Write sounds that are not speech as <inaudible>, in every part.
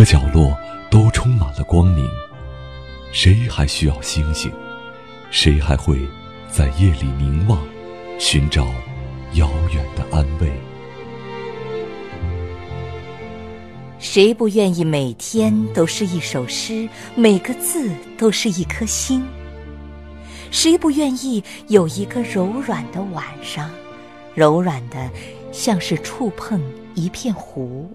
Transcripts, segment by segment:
个角落都充满了光明，谁还需要星星？谁还会在夜里凝望，寻找遥远的安慰？谁不愿意每天都是一首诗，每个字都是一颗星？谁不愿意有一个柔软的晚上，柔软的像是触碰一片湖？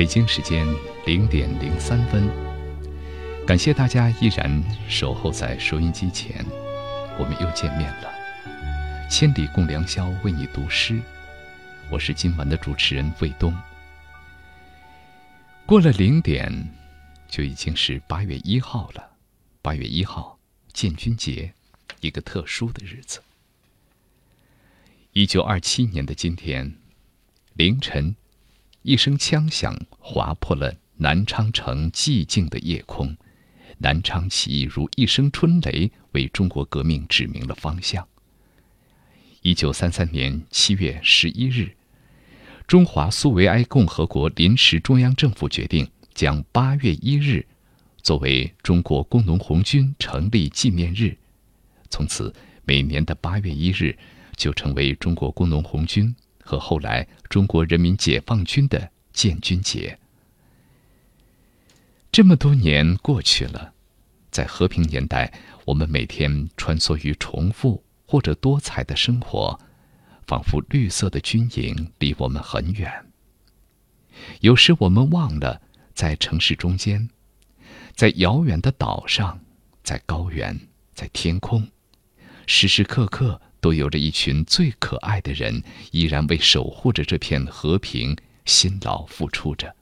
北京时间零点零三分，感谢大家依然守候在收音机前，我们又见面了。千里共良宵，为你读诗，我是今晚的主持人卫东。过了零点，就已经是八月一号了。八月一号，建军节，一个特殊的日子。一九二七年的今天，凌晨。一声枪响，划破了南昌城寂静的夜空。南昌起义如一声春雷，为中国革命指明了方向。一九三三年七月十一日，中华苏维埃共和国临时中央政府决定将八月一日作为中国工农红军成立纪念日。从此，每年的八月一日就成为中国工农红军。和后来中国人民解放军的建军节，这么多年过去了，在和平年代，我们每天穿梭于重复或者多彩的生活，仿佛绿色的军营离我们很远。有时我们忘了，在城市中间，在遥远的岛上，在高原，在天空，时时刻刻。都有着一群最可爱的人，依然为守护着这片和平辛劳付出着。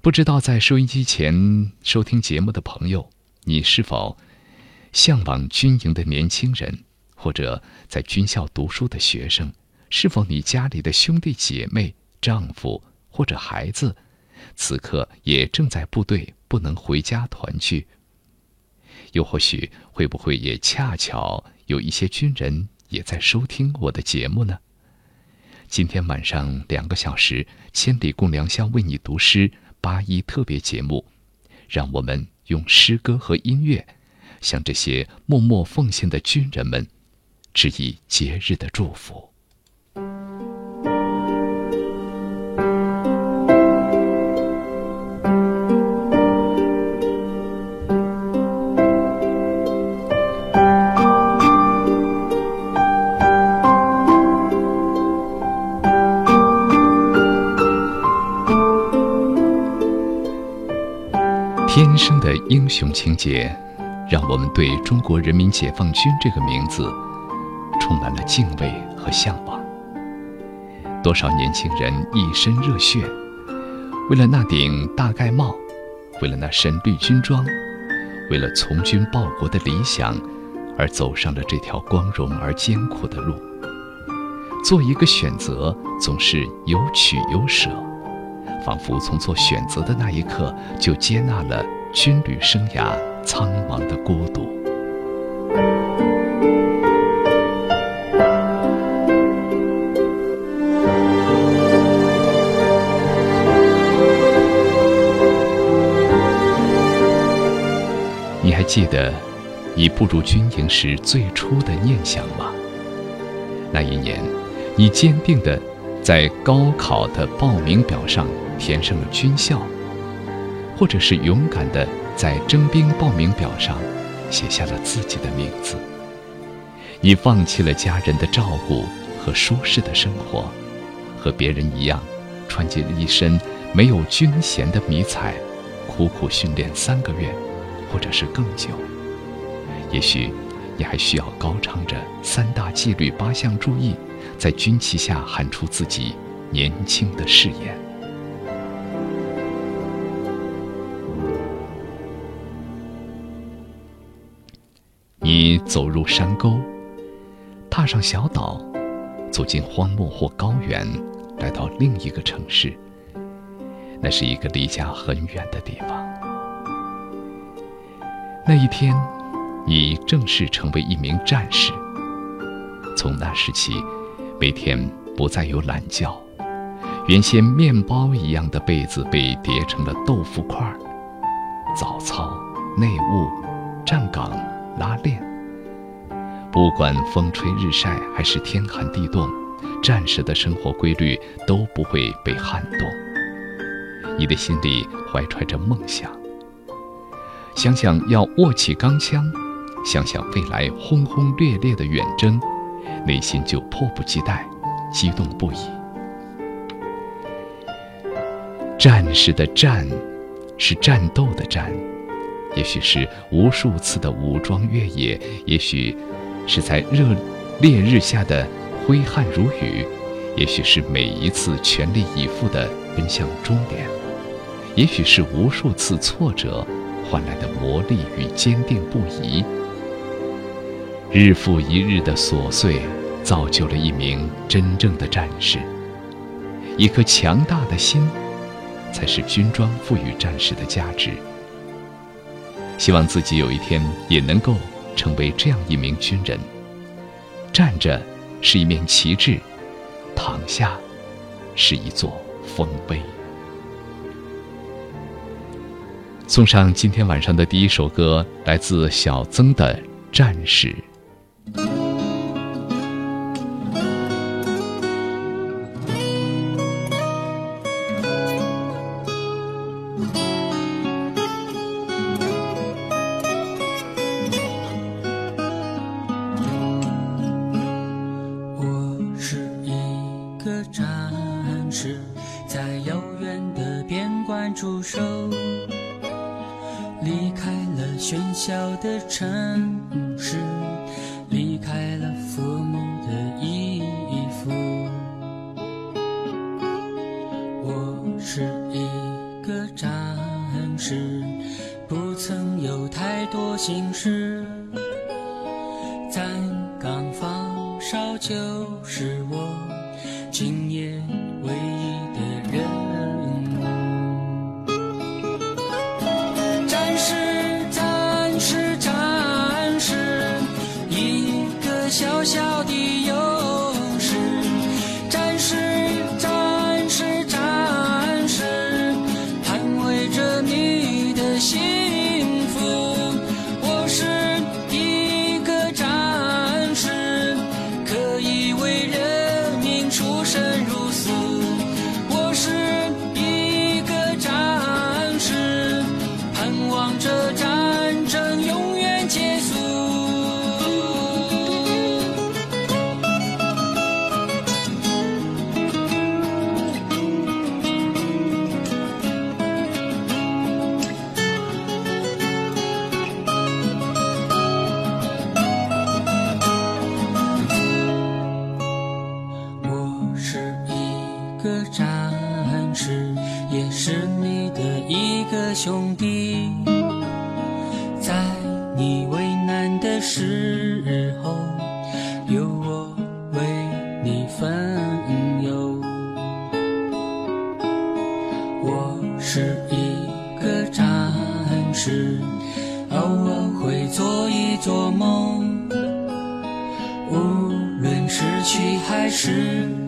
不知道在收音机前收听节目的朋友，你是否向往军营的年轻人，或者在军校读书的学生？是否你家里的兄弟姐妹、丈夫或者孩子，此刻也正在部队，不能回家团聚？又或许会不会也恰巧？有一些军人也在收听我的节目呢。今天晚上两个小时，千里共良宵为你读诗八一特别节目，让我们用诗歌和音乐，向这些默默奉献的军人们，致以节日的祝福。天生的英雄情节，让我们对中国人民解放军这个名字充满了敬畏和向往。多少年轻人一身热血，为了那顶大盖帽，为了那身绿军装，为了从军报国的理想，而走上了这条光荣而艰苦的路。做一个选择，总是有取有舍。仿佛从做选择的那一刻，就接纳了军旅生涯苍茫的孤独。你还记得你步入军营时最初的念想吗？那一年，你坚定的在高考的报名表上。填上了军校，或者是勇敢的在征兵报名表上写下了自己的名字。你放弃了家人的照顾和舒适的生活，和别人一样，穿进一身没有军衔的迷彩，苦苦训练三个月，或者是更久。也许你还需要高唱着三大纪律八项注意，在军旗下喊出自己年轻的誓言。走入山沟，踏上小岛，走进荒漠或高原，来到另一个城市。那是一个离家很远的地方。那一天，你正式成为一名战士。从那时起，每天不再有懒觉，原先面包一样的被子被叠成了豆腐块儿。早操、内务、站岗。拉练，不管风吹日晒还是天寒地冻，战士的生活规律都不会被撼动。你的心里怀揣着梦想，想想要握起钢枪，想想未来轰轰烈烈的远征，内心就迫不及待，激动不已。战士的战，是战斗的战。也许是无数次的武装越野，也许是在热烈日下的挥汗如雨，也许是每一次全力以赴的奔向终点，也许是无数次挫折换来的磨砺与坚定不移。日复一日的琐碎，造就了一名真正的战士。一颗强大的心，才是军装赋予战士的价值。希望自己有一天也能够成为这样一名军人。站着是一面旗帜，躺下是一座丰碑。送上今天晚上的第一首歌，来自小曾的《战士》。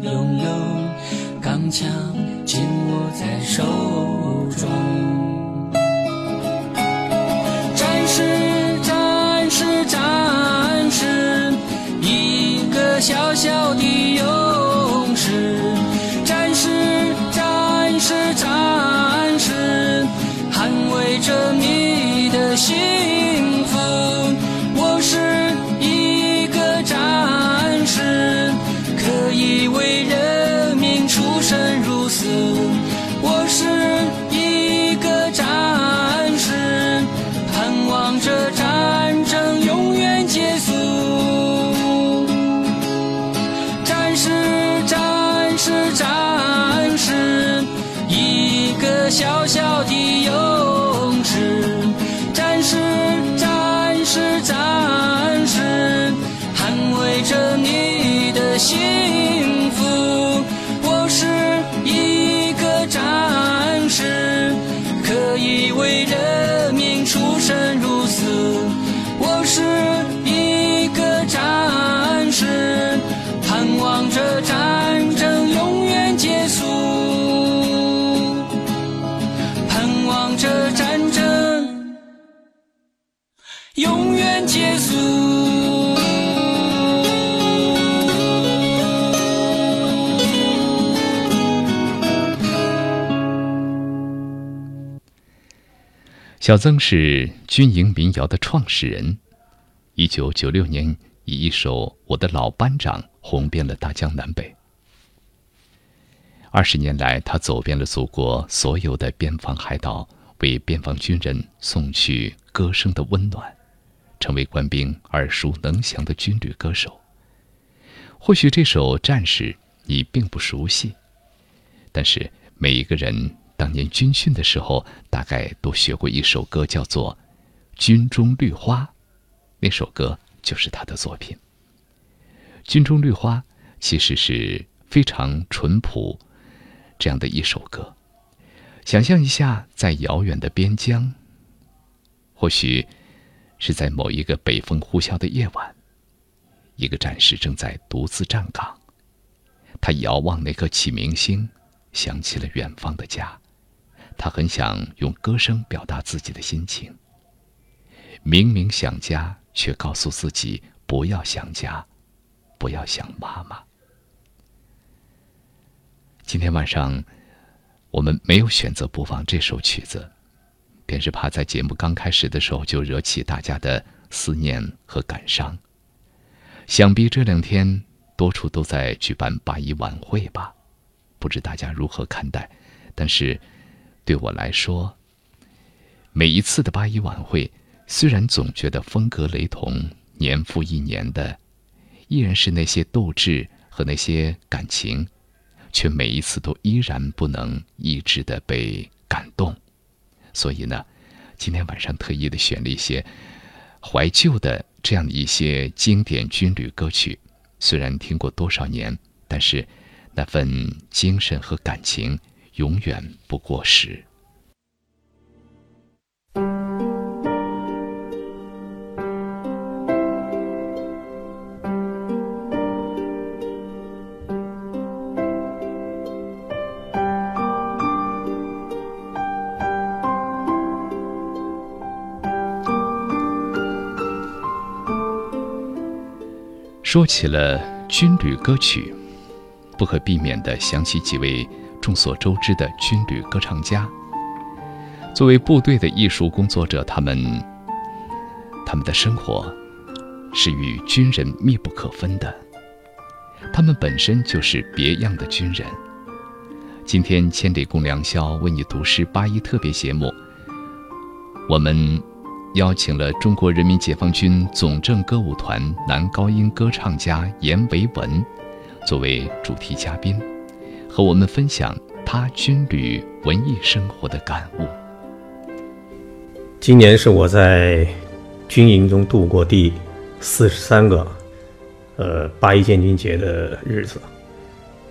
拥有，钢枪紧握在手中。小曾是军营民谣的创始人，一九九六年以一首《我的老班长》红遍了大江南北。二十年来，他走遍了祖国所有的边防海岛，为边防军人送去歌声的温暖，成为官兵耳熟能详的军旅歌手。或许这首《战士》你并不熟悉，但是每一个人。当年军训的时候，大概都学过一首歌，叫做《军中绿花》，那首歌就是他的作品。《军中绿花》其实是非常淳朴这样的一首歌。想象一下，在遥远的边疆，或许是在某一个北风呼啸的夜晚，一个战士正在独自站岗，他遥望那颗启明星，想起了远方的家。他很想用歌声表达自己的心情。明明想家，却告诉自己不要想家，不要想妈妈。今天晚上，我们没有选择播放这首曲子，便是怕在节目刚开始的时候就惹起大家的思念和感伤。想必这两天多处都在举办八一晚会吧？不知大家如何看待？但是。对我来说，每一次的八一晚会，虽然总觉得风格雷同，年复一年的，依然是那些斗志和那些感情，却每一次都依然不能抑制的被感动。所以呢，今天晚上特意的选了一些怀旧的这样的一些经典军旅歌曲，虽然听过多少年，但是那份精神和感情。永远不过时。说起了军旅歌曲，不可避免的想起几位。众所周知的军旅歌唱家，作为部队的艺术工作者，他们他们的生活是与军人密不可分的。他们本身就是别样的军人。今天千里共良宵为你读诗八一特别节目，我们邀请了中国人民解放军总政歌舞团男高音歌唱家严维文作为主题嘉宾。和我们分享他军旅文艺生活的感悟。今年是我在军营中度过第四十三个呃八一建军节的日子，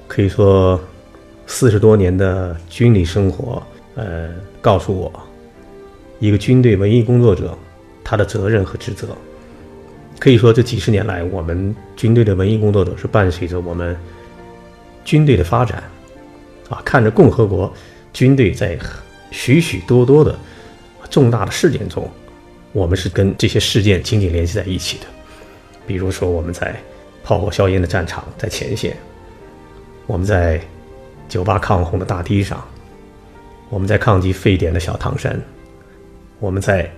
可以说四十多年的军旅生活，呃，告诉我，一个军队文艺工作者他的责任和职责。可以说，这几十年来，我们军队的文艺工作者是伴随着我们军队的发展，看着共和国军队在许许多多的重大的事件中，我们是跟这些事件紧紧联系在一起的。比如说，我们在炮火硝烟的战场，在前线；我们在九八抗洪的大堤上；我们在抗击非典的小唐山；我们在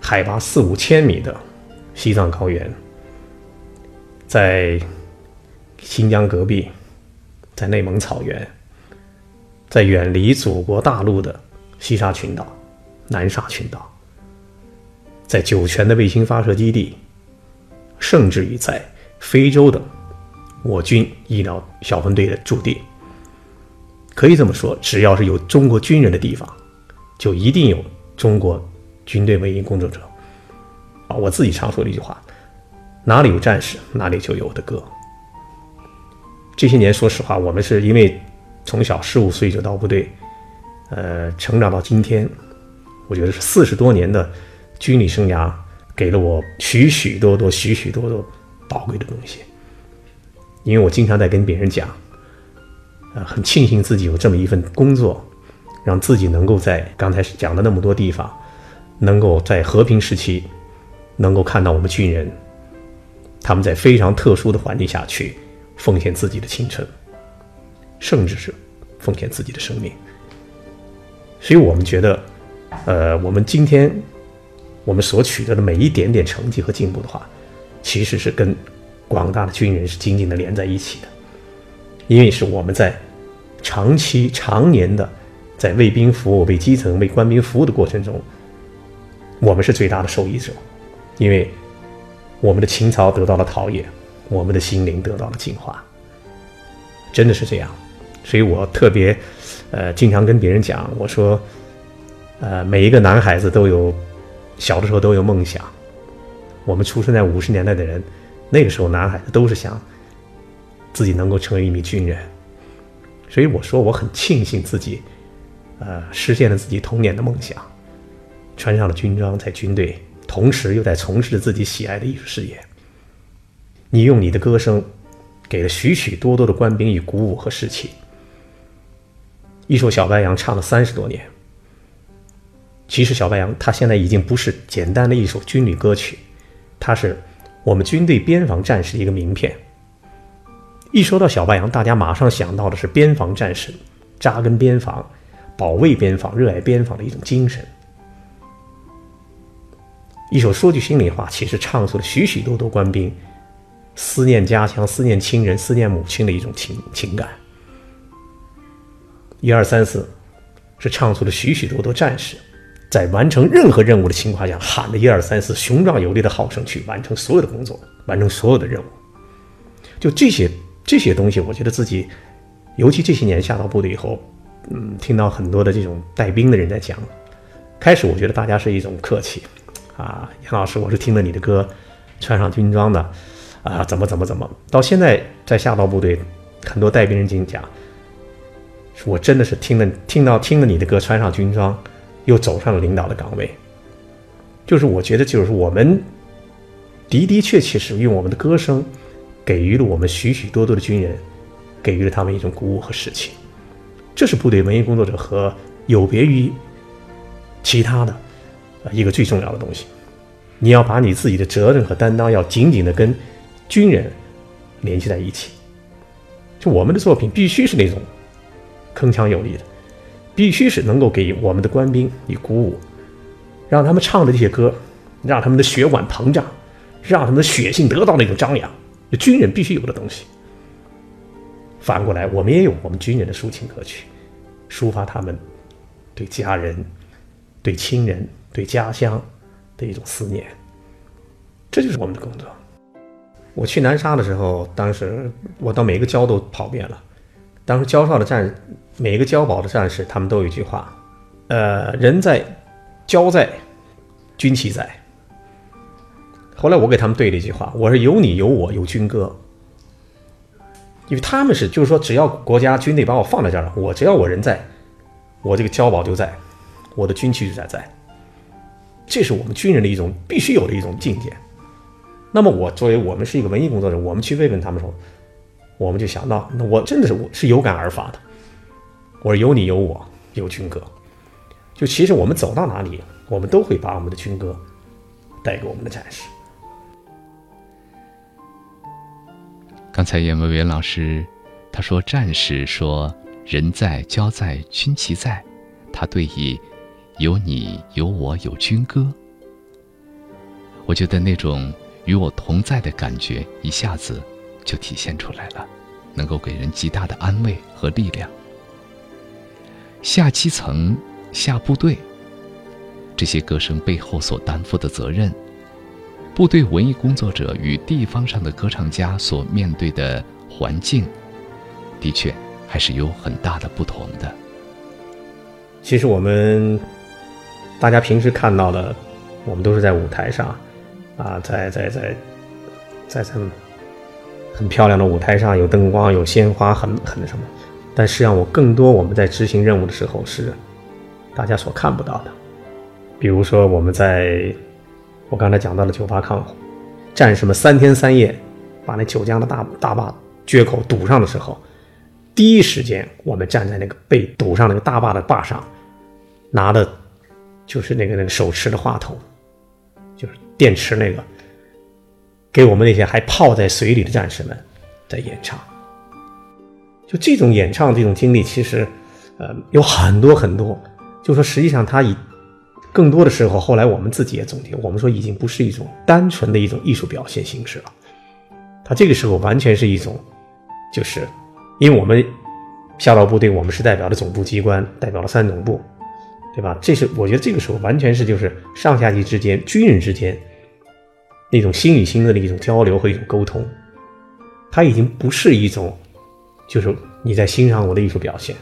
海拔四五千米的。西藏高原，在新疆戈壁，在内蒙草原，在远离祖国大陆的西沙群岛、南沙群岛，在酒泉的卫星发射基地，甚至于在非洲的我军医疗小分队的驻地，可以这么说，只要是有中国军人的地方，就一定有中国军队文艺工作者。啊，我自己常说的一句话：哪里有战士，哪里就有的歌。这些年，说实话，我们是因为从小十五岁就到部队，呃，成长到今天，我觉得是四十多年的军旅生涯，给了我许许多多、许许多多宝贵的东西。因为我经常在跟别人讲，呃，很庆幸自己有这么一份工作，让自己能够在刚才讲的那么多地方，能够在和平时期。能够看到我们军人，他们在非常特殊的环境下去奉献自己的青春，甚至是奉献自己的生命。所以我们觉得，呃，我们今天我们所取得的每一点点成绩和进步的话，其实是跟广大的军人是紧紧的连在一起的，因为是我们在长期、常年的在为兵服务、为基层、为官兵服务的过程中，我们是最大的受益者。因为我们的情操得到了陶冶，我们的心灵得到了净化，真的是这样。所以我特别，呃，经常跟别人讲，我说，呃，每一个男孩子都有小的时候都有梦想。我们出生在五十年代的人，那个时候男孩子都是想自己能够成为一名军人。所以我说，我很庆幸自己，呃，实现了自己童年的梦想，穿上了军装，在军队。同时又在从事着自己喜爱的艺术事业。你用你的歌声，给了许许多多的官兵以鼓舞和士气。一首《小白杨》唱了三十多年。其实，《小白杨》它现在已经不是简单的一首军旅歌曲，它是我们军队边防战士的一个名片。一说到《小白杨》，大家马上想到的是边防战士扎根边防、保卫边防、热爱边防的一种精神。一首说句心里话，其实唱出了许许多多官兵思念家乡、思念亲人、思念母亲的一种情情感。一二三四，是唱出了许许多多战士在完成任何任务的情况下喊着一二三四，雄壮有力的号声去完成所有的工作，完成所有的任务。就这些这些东西，我觉得自己，尤其这些年下到部队以后，嗯，听到很多的这种带兵的人在讲，开始我觉得大家是一种客气。啊，杨老师，我是听了你的歌，穿上军装的，啊，怎么怎么怎么，到现在在下到部队，很多带兵人经讲，我真的是听了听到听了你的歌，穿上军装，又走上了领导的岗位，就是我觉得就是我们的的确确是用我们的歌声，给予了我们许许多多的军人，给予了他们一种鼓舞和士气，这是部队文艺工作者和有别于其他的。一个最重要的东西，你要把你自己的责任和担当要紧紧的跟军人联系在一起。就我们的作品必须是那种铿锵有力的，必须是能够给我们的官兵以鼓舞，让他们唱的这些歌，让他们的血管膨胀，让他们的血性得到那种张扬。军人必须有的东西。反过来，我们也有我们军人的抒情歌曲，抒发他们对家人、对亲人。对家乡的一种思念，这就是我们的工作。我去南沙的时候，当时我到每个礁都跑遍了。当时焦哨的战，每一个交保的战士，他们都有一句话：，呃，人在，交在，军旗在。后来我给他们对了一句话，我说有你有我有军歌，因为他们是就是说只要国家军队把我放在这儿了，我只要我人在，我这个交保就在，我的军旗就在在，这是我们军人的一种必须有的一种境界。那么我作为我们是一个文艺工作者，我们去慰问他们的时候，我们就想到，那我真的是我是有感而发的。我说有你有我有军歌，就其实我们走到哪里，我们都会把我们的军歌带给我们的战士。刚才严文元老师他说：“战士说人在交在军旗在，他对以有你有我有军歌。”我觉得那种与我同在的感觉一下子就体现出来了，能够给人极大的安慰和力量。下基层、下部队，这些歌声背后所担负的责任。部队文艺工作者与地方上的歌唱家所面对的环境，的确还是有很大的不同的。其实我们大家平时看到的，我们都是在舞台上，啊，在在在在在很漂亮的舞台上，有灯光，有鲜花，很很什么。但实际上，我更多我们在执行任务的时候是大家所看不到的。比如说，我们在。我刚才讲到了九八抗洪，战士们三天三夜把那九江的大大坝决口堵上的时候，第一时间我们站在那个被堵上那个大坝的坝上，拿的就是那个那个手持的话筒，就是电池那个，给我们那些还泡在水里的战士们在演唱。就这种演唱这种经历，其实呃有很多很多，就说实际上他以。更多的时候，后来我们自己也总结，我们说已经不是一种单纯的一种艺术表现形式了，它这个时候完全是一种，就是因为我们下到部队，我们是代表了总部机关，代表了三总部，对吧？这是我觉得这个时候完全是就是上下级之间、军人之间那种心与心的一种交流和一种沟通，它已经不是一种就是你在欣赏我的艺术表现，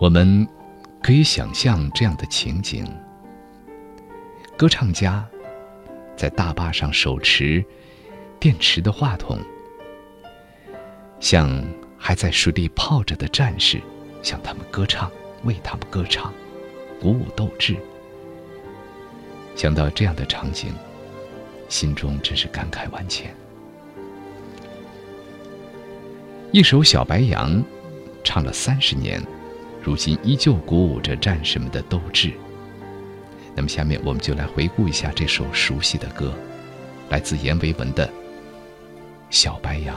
我们。可以想象这样的情景：歌唱家在大坝上手持电池的话筒，向还在水里泡着的战士向他们歌唱，为他们歌唱，鼓舞斗志。想到这样的场景，心中真是感慨万千。一首《小白杨》，唱了三十年。如今依旧鼓舞着战士们的斗志。那么，下面我们就来回顾一下这首熟悉的歌，来自阎维文的《小白杨》。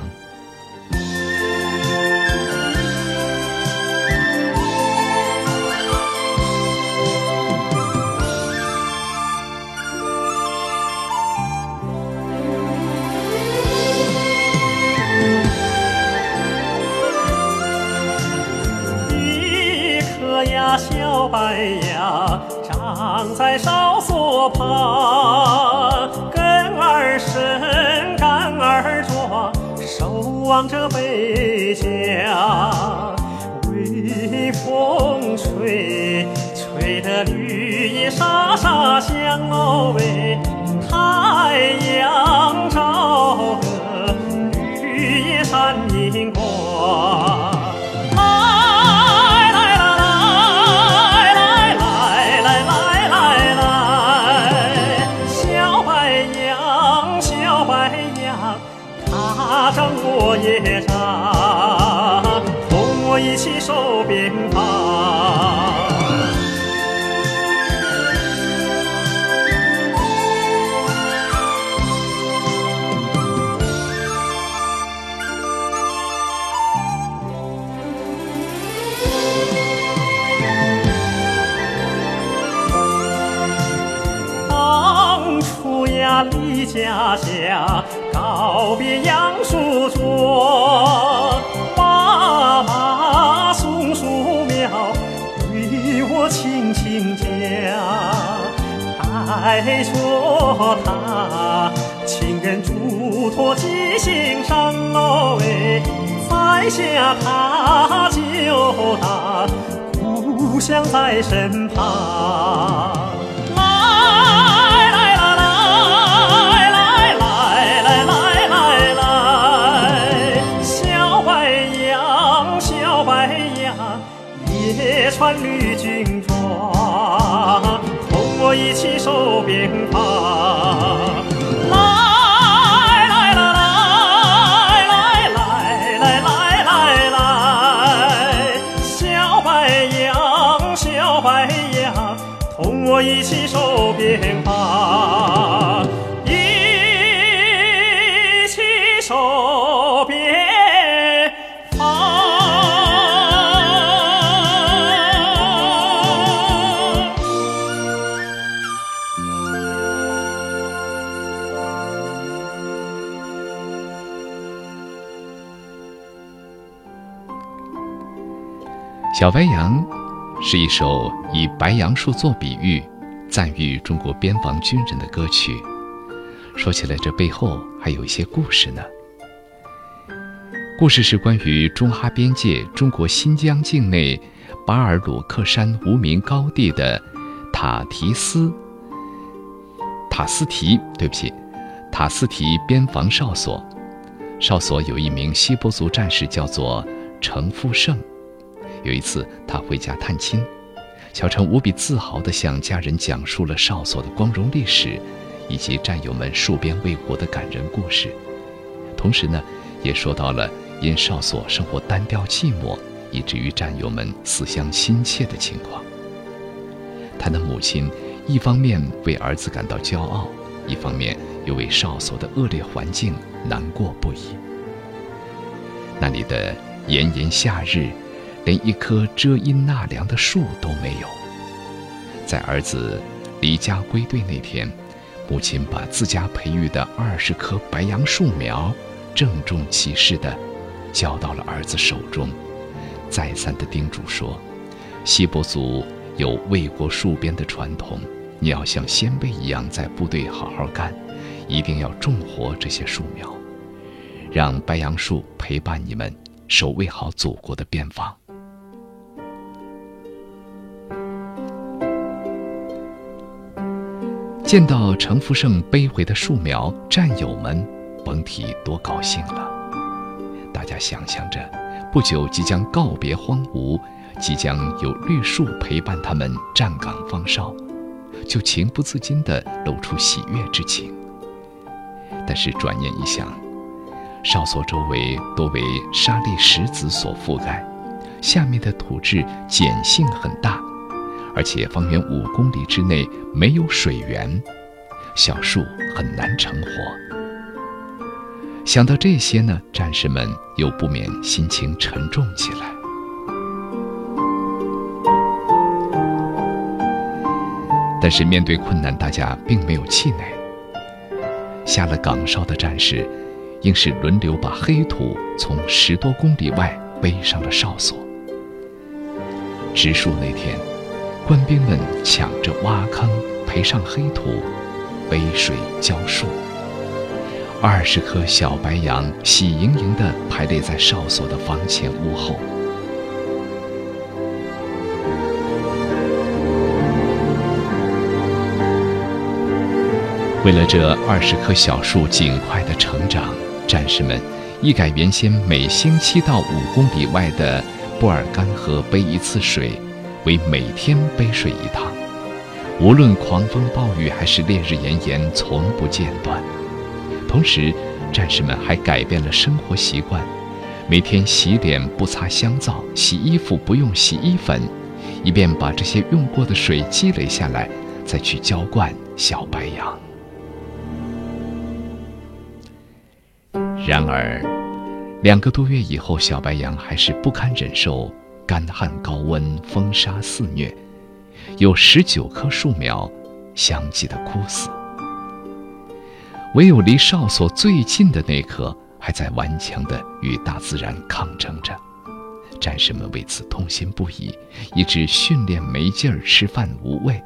白杨长在哨所旁，根儿深，干儿壮，守望着北疆。微风吹，吹得绿叶沙沙响喽喂，太阳照得绿叶闪银光。家乡告别杨树桩，妈妈松树苗对我轻轻讲，带着他情人嘱托记心上喽喂，栽下他就大，故乡在身旁。You. 是一首以白杨树做比喻，赞誉中国边防军人的歌曲。说起来，这背后还有一些故事呢。故事是关于中哈边界中国新疆境内巴尔鲁克山无名高地的塔提斯塔斯提，对不起，塔斯提边防哨所。哨所有一名锡伯族战士，叫做程富胜。有一次，他回家探亲，小程无比自豪地向家人讲述了哨所的光荣历史，以及战友们戍边卫国的感人故事。同时呢，也说到了因哨所生活单调寂寞，以至于战友们思乡心切的情况。他的母亲一方面为儿子感到骄傲，一方面又为哨所的恶劣环境难过不已。那里的炎炎夏日。连一棵遮阴纳凉的树都没有。在儿子离家归队那天，母亲把自家培育的二十棵白杨树苗，郑重其事地交到了儿子手中，再三地叮嘱说：“锡伯族有为国戍边的传统，你要像先辈一样在部队好好干，一定要种活这些树苗，让白杨树陪伴你们，守卫好祖国的边防。”见到程福胜背回的树苗，战友们甭提多高兴了。大家想象着，不久即将告别荒芜，即将有绿树陪伴他们站岗放哨，就情不自禁地露出喜悦之情。但是转念一想，哨所周围多为沙砾石子所覆盖，下面的土质碱性很大。而且方圆五公里之内没有水源，小树很难成活。想到这些呢，战士们又不免心情沉重起来。但是面对困难，大家并没有气馁。下了岗哨的战士，硬是轮流把黑土从十多公里外背上了哨所。植树那天。官兵们抢着挖坑，培上黑土，背水浇树。二十棵小白杨喜盈盈地排列在哨所的房前屋后。为了这二十棵小树尽快的成长，战士们一改原先每星期到五公里外的布尔干河背一次水。为每天背水一趟，无论狂风暴雨还是烈日炎炎，从不间断。同时，战士们还改变了生活习惯，每天洗脸不擦香皂，洗衣服不用洗衣粉，以便把这些用过的水积累下来，再去浇灌小白杨。然而，两个多月以后，小白杨还是不堪忍受。干旱高温，风沙肆虐，有十九棵树苗相继的枯死，唯有离哨所最近的那棵还在顽强的与大自然抗争着。战士们为此痛心不已，以致训练没劲儿，吃饭无味。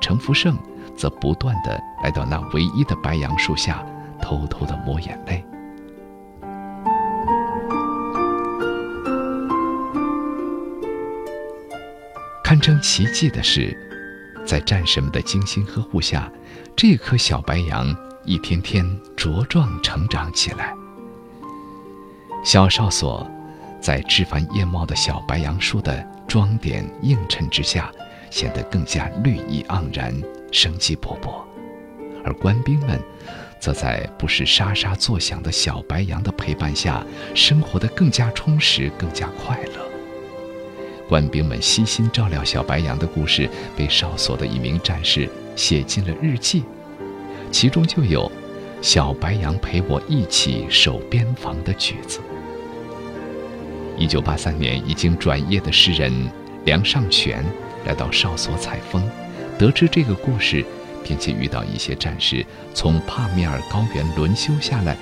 程福胜则不断地来到那唯一的白杨树下，偷偷地抹眼泪。堪称奇迹的是，在战士们的精心呵护下，这颗小白杨一天天茁壮成长起来。小哨所，在枝繁叶茂的小白杨树的装点映衬之下，显得更加绿意盎然、生机勃勃；而官兵们，则在不时沙沙作响的小白杨的陪伴下，生活得更加充实、更加快乐。官兵们悉心照料小白杨的故事，被哨所的一名战士写进了日记，其中就有“小白杨陪我一起守边防”的句子。一九八三年，已经转业的诗人梁尚全来到哨所采风，得知这个故事，并且遇到一些战士从帕米尔高原轮休下来，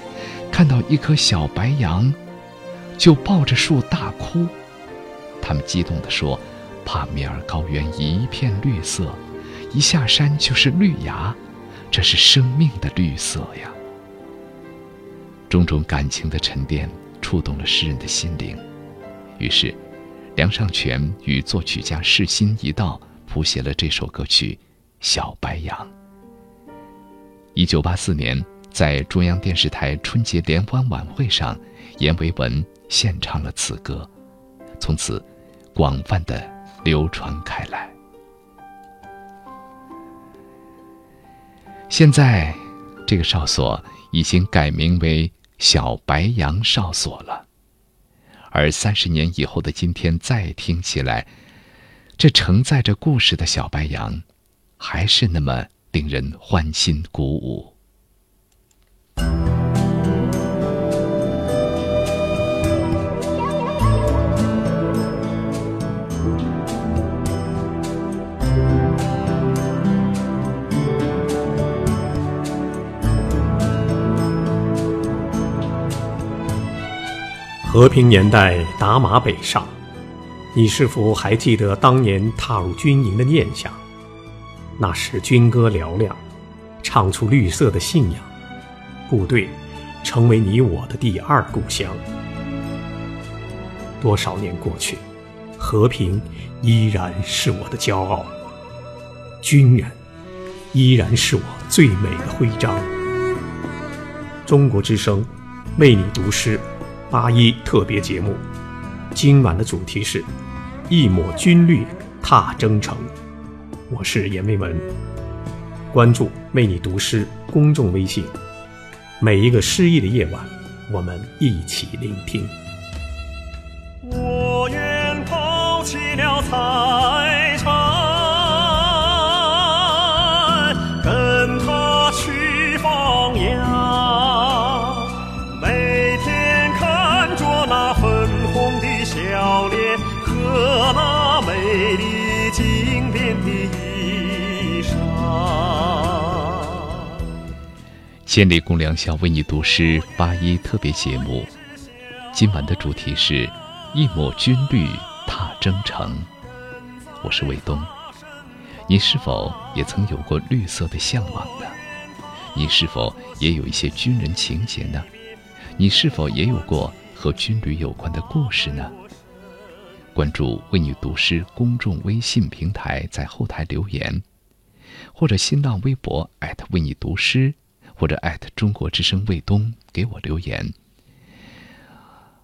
看到一棵小白杨，就抱着树大哭。他们激动地说：“帕米尔高原一片绿色，一下山就是绿芽，这是生命的绿色呀！”种种感情的沉淀触动了诗人的心灵。于是，梁尚权与作曲家世新一道谱写了这首歌曲《小白杨》。一九八四年，在中央电视台春节联欢晚会上，阎维文献唱了此歌，从此广泛的流传开来。现在，这个哨所已经改名为小白杨哨所了。而三十年以后的今天，再听起来，这承载着故事的小白杨，还是那么令人欢欣鼓舞。和平年代打马北上，你是否还记得当年踏入军营的念想？那时军歌嘹亮，唱出绿色的信仰，部队成为你我的第二故乡。多少年过去，和平依然是我的骄傲，军人依然是我最美的徽章。中国之声为你读诗。八一特别节目，今晚的主题是“一抹军绿踏征程”。我是阎维文，关注“为你读诗”公众微信。每一个诗意的夜晚，我们一起聆听。我愿抛弃了财千里共良宵为你读诗八一特别节目，今晚的主题是一抹军绿踏征程。我是卫东，你是否也曾有过绿色的向往呢？你是否也有一些军人情节呢？你是否也有过和军旅有关的故事呢？关注“为你读诗”公众微信平台，在后台留言，或者新浪微博为你读诗，或者艾特中国之声卫东给我留言，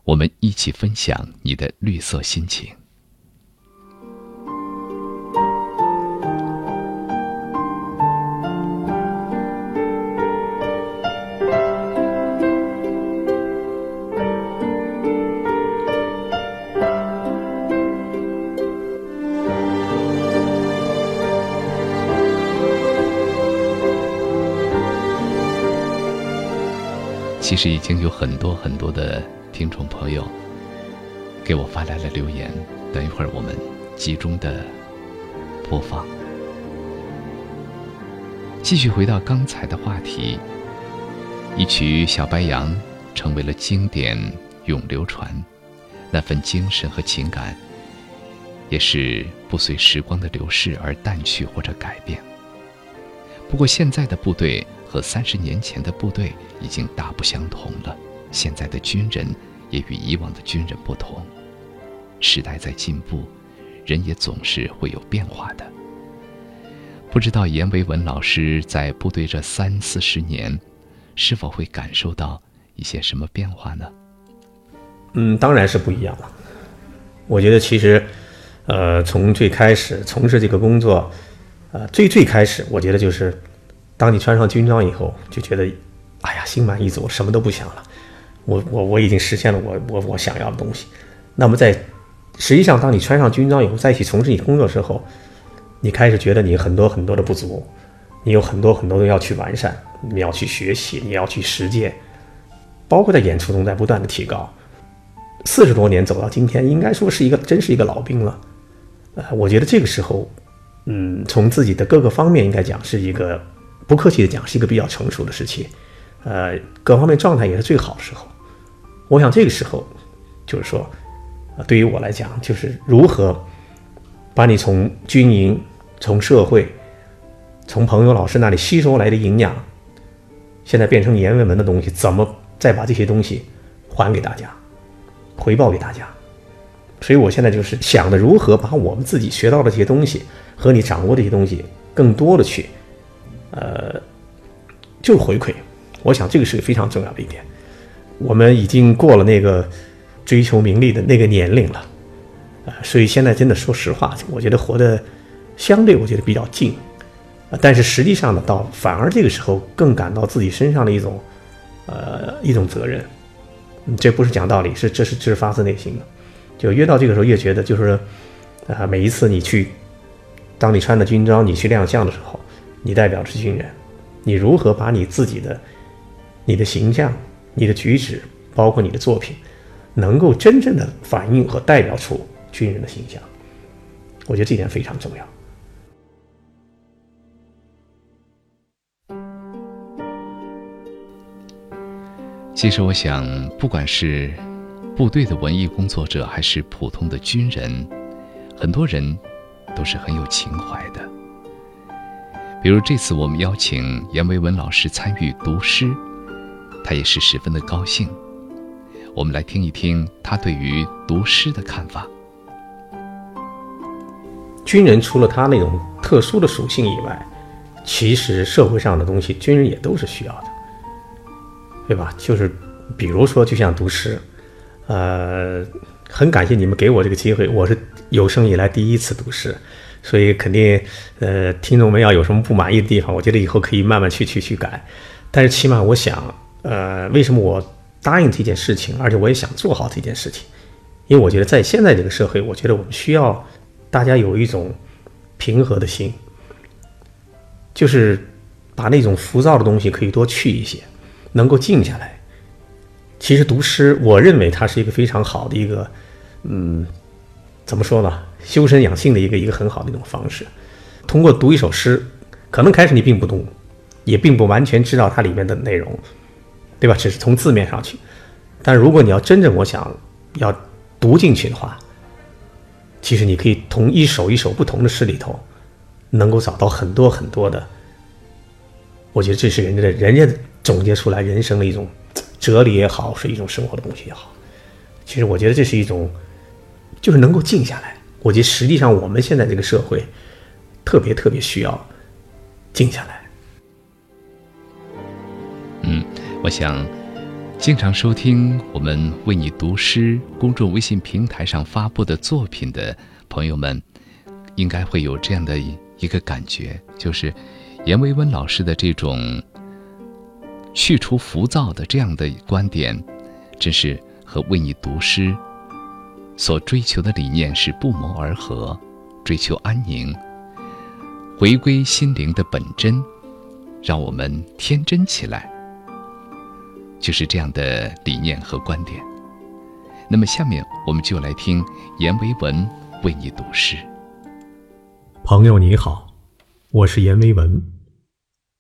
我们一起分享你的绿色心情。其实已经有很多很多的听众朋友给我发来了留言，等一会儿我们集中的播放。继续回到刚才的话题，一曲《小白杨》成为了经典，永流传。那份精神和情感，也是不随时光的流逝而淡去或者改变。不过现在的部队。和三十年前的部队已经大不相同了，现在的军人也与以往的军人不同。时代在进步，人也总是会有变化的。不知道阎维文老师在部队这三四十年，是否会感受到一些什么变化呢？嗯，当然是不一样了。我觉得其实，呃，从最开始从事这个工作，呃，最最开始，我觉得就是，当你穿上军装以后，就觉得，哎呀，心满意足，什么都不想了。我我我已经实现了我我我想要的东西。那么在实际上，当你穿上军装以后，在一起从事你工作的时候，你开始觉得你很多很多的不足，你有很多很多的要去完善，你要去学习，你要去实践，包括在演出中在不断的提高。四十多年走到今天，应该说是一个真是一个老兵了。呃，我觉得这个时候，嗯，从自己的各个方面应该讲是一个不客气的讲是一个比较成熟的时期，呃，各方面状态也是最好的时候。我想这个时候，就是说，对于我来讲，就是如何把你从军营、从社会、从朋友、老师那里吸收来的营养，现在变成阎维文的东西，怎么再把这些东西还给大家？回报给大家，所以我现在就是想着如何把我们自己学到的这些东西和你掌握的这些东西，更多的去，呃，就回馈。我想这个是非常重要的一点。我们已经过了那个追求名利的那个年龄了，啊，所以现在真的说实话，我觉得活得相对我觉得比较静，啊，但是实际上呢，到反而这个时候更感到自己身上的一种，呃，一种责任。这不是讲道理，是这是这是发自内心的。就越到这个时候，越觉得就是，啊，每一次你去，当你穿着军装，你去亮相的时候，你代表的是军人，你如何把你自己的、你的形象、你的举止，包括你的作品，能够真正的反映和代表出军人的形象，我觉得这点非常重要。其实我想，不管是部队的文艺工作者，还是普通的军人，很多人都是很有情怀的。比如这次我们邀请阎维文老师参与读诗，他也是十分的高兴。我们来听一听他对于读诗的看法。军人除了他那种特殊的属性以外，其实社会上的东西，军人也都是需要的。对吧？就是，比如说，就像读诗，呃，很感谢你们给我这个机会，我是有生以来第一次读诗，所以肯定，呃，听众们要有什么不满意的地方，我觉得以后可以慢慢去去去改。但是起码我想，呃，为什么我答应这件事情，而且我也想做好这件事情，因为我觉得在现在这个社会，我觉得我们需要大家有一种平和的心，就是把那种浮躁的东西可以多去一些。能够静下来，其实读诗，我认为它是一个非常好的一个，嗯，怎么说呢？修身养性的一个一个很好的一种方式。通过读一首诗，可能开始你并不懂，也并不完全知道它里面的内容，对吧？只是从字面上去。但如果你要真正我想要读进去的话，其实你可以从一首一首不同的诗里头，能够找到很多很多的。我觉得这是人家的，人家。总结出来人生的一种哲理也好，是一种生活的东西也好。其实我觉得这是一种，就是能够静下来。我觉得实际上我们现在这个社会特别特别需要静下来。嗯，我想经常收听我们为你读诗公众微信平台上发布的作品的朋友们，应该会有这样的一个感觉，就是阎维文老师的这种。去除浮躁的这样的观点，真是和为你读诗所追求的理念是不谋而合。追求安宁，回归心灵的本真，让我们天真起来，就是这样的理念和观点。那么，下面我们就来听阎维文为你读诗。朋友你好，我是阎维文。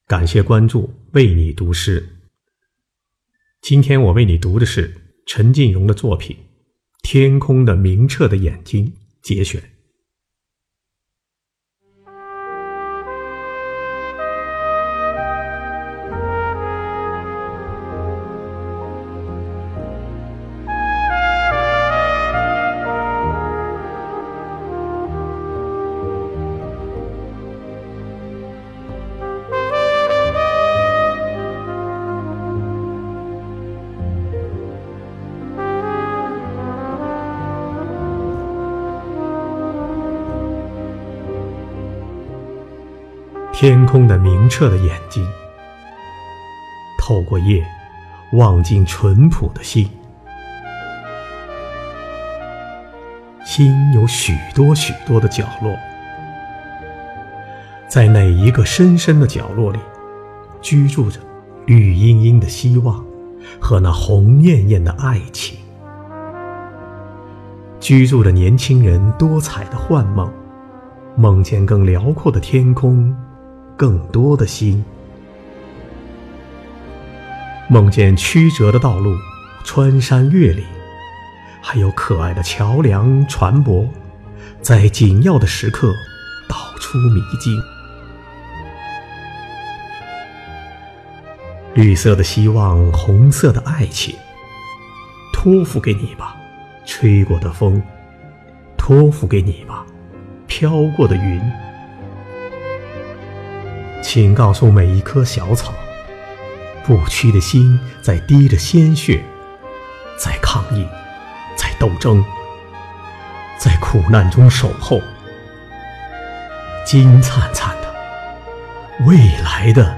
感谢关注，为你读诗。今天我为你读的是陈进荣的作品《天空的明澈的眼睛》节选。天空的明澈的眼睛，透过夜，望进淳朴的心。心有许多许多的角落，在哪一个深深的角落里，居住着绿茵茵的希望和那红艳艳的爱情，居住着年轻人多彩的幻梦，梦见更辽阔的天空，更多的心，梦见曲折的道路，穿山越岭。还有可爱的桥梁船舶，在紧要的时刻导出迷津。绿色的希望，红色的爱情，托付给你吧，吹过的风；托付给你吧，飘过的云。请告诉每一棵小草，不屈的心在滴着鲜血，在抗议。在斗争，在苦难中守候，金灿灿的未来的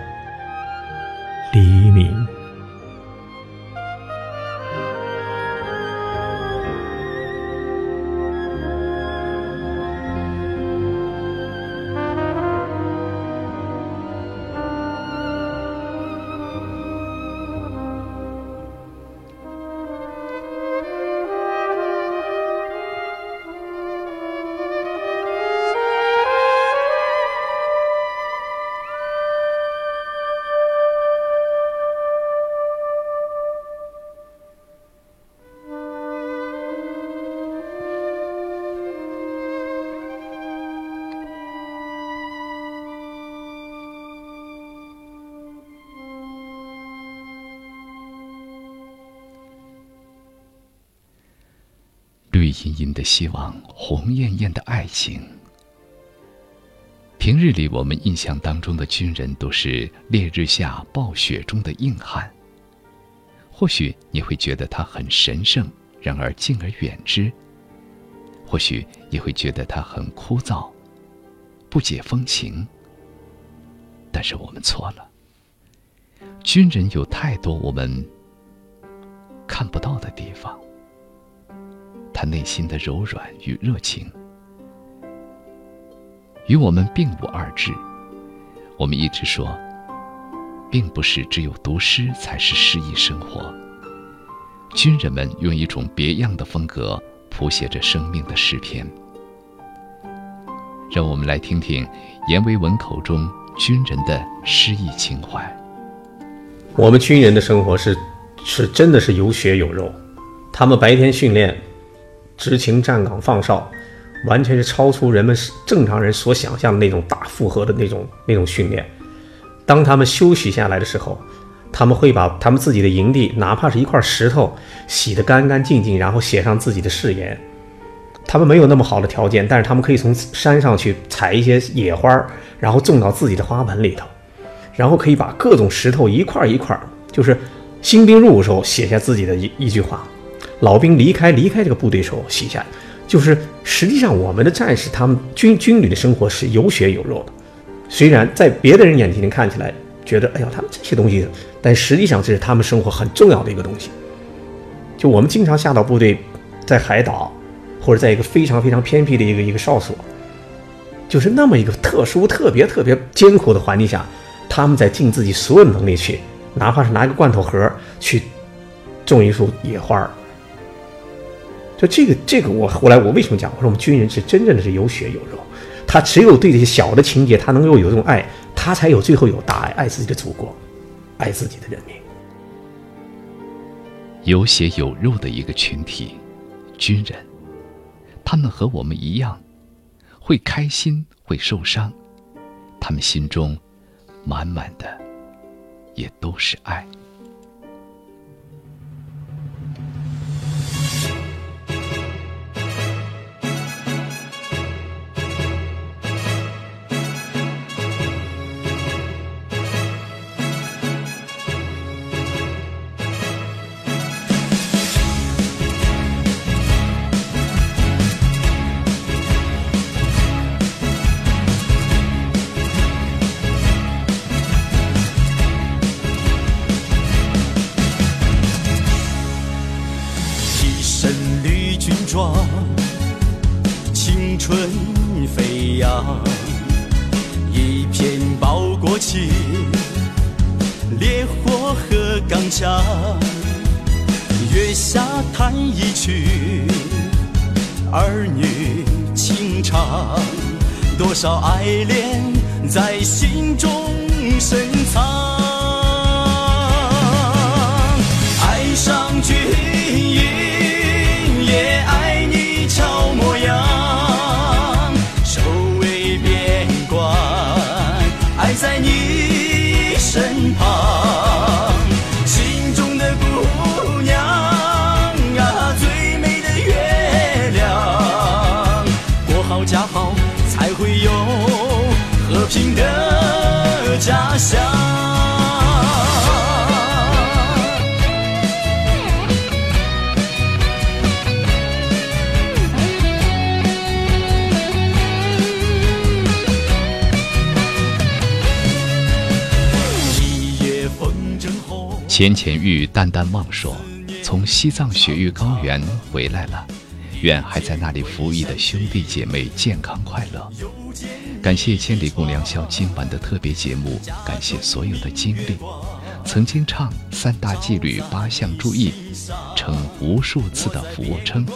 希望，红艳艳的爱情。平日里，我们印象当中的军人都是烈日下暴雪中的硬汉。或许你会觉得他很神圣，然而敬而远之；或许你会觉得他很枯燥，不解风情。但是我们错了。军人有太多我们看不到的地方。他内心的柔软与热情，与我们并无二致。我们一直说，并不是只有读诗才是诗意生活。军人们用一种别样的风格谱写着生命的诗篇。让我们来听听阎维文口中军人的诗意情怀。我们军人的生活是，是真的是有血有肉。他们白天训练。执勤站岗放哨，完全是超出人们正常人所想象的那种大负荷的那种那种训练。当他们休息下来的时候，他们会把他们自己的营地，哪怕是一块石头，洗得干干净净，然后写上自己的誓言。他们没有那么好的条件，但是他们可以从山上去采一些野花，然后种到自己的花盆里头，然后可以把各种石头一块一块，就是新兵入伍时候写下自己的一一句话。老兵离开离开这个部队时候写下，就是实际上我们的战士他们军军旅的生活是有血有肉的，虽然在别的人眼睛里看起来觉得哎呀他们这些东西，但实际上这是他们生活很重要的一个东西。就我们经常下到部队，在海岛或者在一个非常非常偏僻的一个一个哨所，就是那么一个特殊特别特别艰苦的环境下，他们在尽自己所有能力去，哪怕是拿一个罐头盒去种一束野花。这个，这个我后来我为什么讲？我说我们军人是真正的是有血有肉，他只有对这些小的情节，他能够有这种爱，他才有最后有大爱，爱自己的祖国，爱自己的人民。有血有肉的一个群体，军人，他们和我们一样，会开心，会受伤，他们心中满满的也都是爱。少爱恋在心中后。钱钱玉淡淡忘说：“从西藏雪域高原回来了，愿还在那里服役的兄弟姐妹健康快乐。”感谢千里共良宵今晚的特别节目，感谢所有的经历。曾经唱三大纪律八项注意，成无数次的俯卧撑，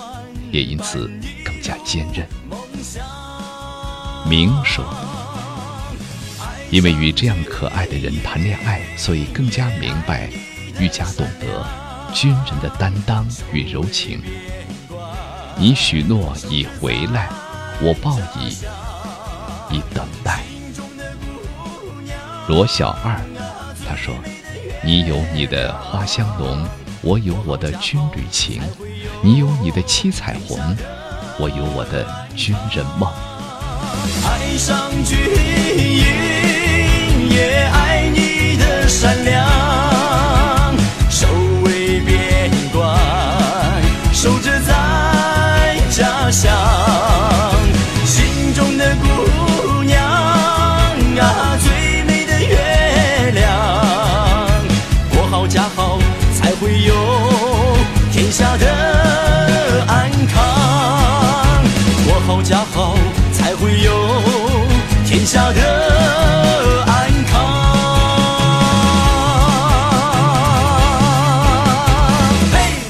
也因此更加坚韧。明说。因为与这样可爱的人谈恋爱，所以更加明白，愈加懂得军人的担当与柔情。你许诺已回来，我报以以等待。罗小二，他说：“你有你的花香浓，我有我的军旅情；你有你的七彩虹，我有我的军人梦。”爱上军营，也爱你的善良，下的安康。嘿，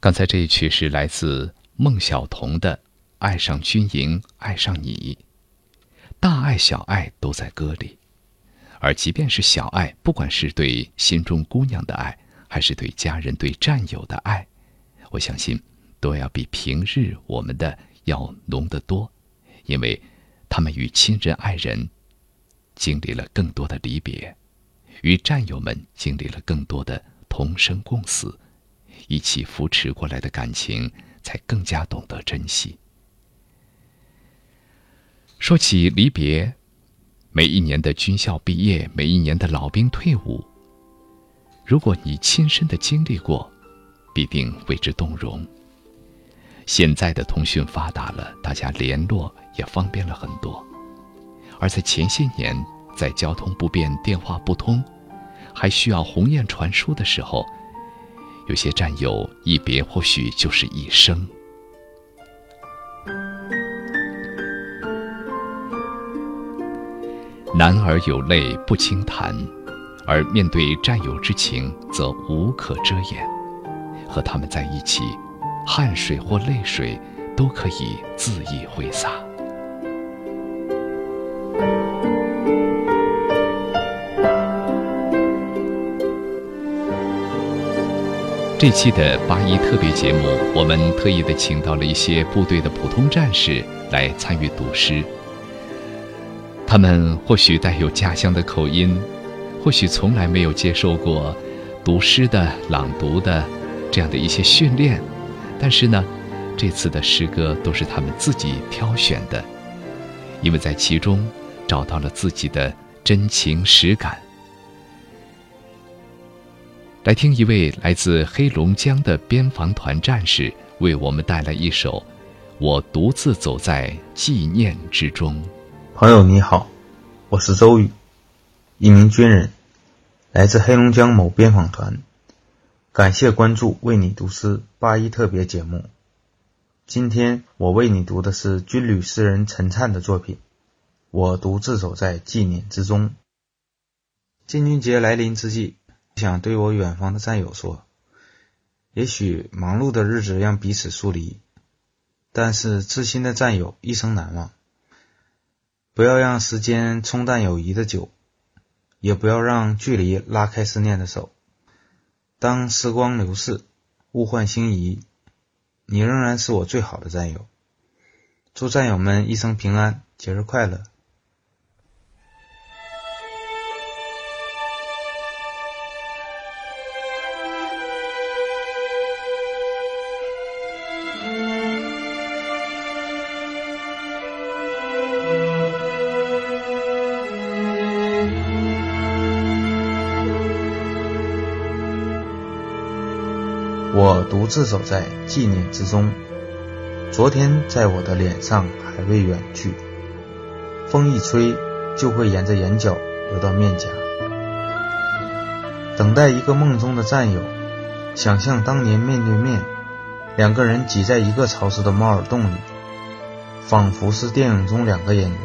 刚才这一曲是来自孟小童的《爱上军营，爱上你》，大爱小爱都在歌里。而即便是小爱，不管是对心中姑娘的爱，还是对家人、对战友的爱，我相信都要比平日我们的要浓得多，因为他们与亲人爱人经历了更多的离别，与战友们经历了更多的同生共死，一起扶持过来的感情，才更加懂得珍惜。说起离别，每一年的军校毕业，每一年的老兵退伍，如果你亲身的经历过，必定为之动容。现在的通讯发达了，大家联络也方便了很多。而在前些年，在交通不便、电话不通，还需要鸿雁传书的时候，有些战友一别或许就是一生。男儿有泪不轻弹，而面对战友之情，则无可遮掩。和他们在一起。汗水或泪水，都可以恣意挥洒。这期的八一特别节目，我们特意的请到了一些部队的普通战士来参与读诗。他们或许带有家乡的口音，或许从来没有接受过读诗的朗读的这样的一些训练。但是呢，这次的诗歌都是他们自己挑选的，因为在其中找到了自己的真情实感。来听一位来自黑龙江的边防团战士为我们带来一首《我独自走在纪念之中》。朋友你好，我是周宇，一名军人，来自黑龙江某边防团。感谢关注，为你读诗八一特别节目。今天我为你读的是军旅诗人陈灿的作品《我独自走在纪念之中》。建军节来临之际，想对我远方的战友说：也许忙碌的日子让彼此疏离，但是知心的战友一生难忘。不要让时间冲淡友谊的酒，也不要让距离拉开思念的手。当时光流逝，物换星移，你仍然是我最好的战友。祝战友们一生平安，节日快乐！自走在纪念之中，昨天在我的脸上还未远去，风一吹就会沿着眼角流到面颊。等待一个梦中的战友，想象当年面对面，两个人挤在一个潮湿的猫耳洞里，仿佛是电影中两个演员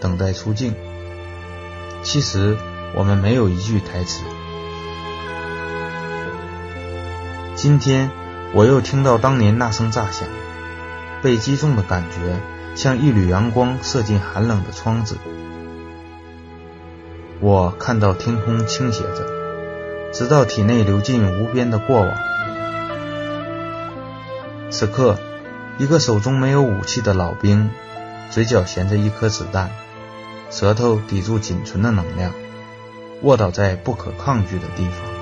等待出镜。其实我们没有一句台词。今天我又听到当年那声炸响，被击中的感觉像一缕阳光射进寒冷的窗子。我看到天空倾斜着，直到体内流进无边的过往。此刻，一个手中没有武器的老兵，嘴角衔着一颗子弹，舌头抵住仅存的能量，卧倒在不可抗拒的地方。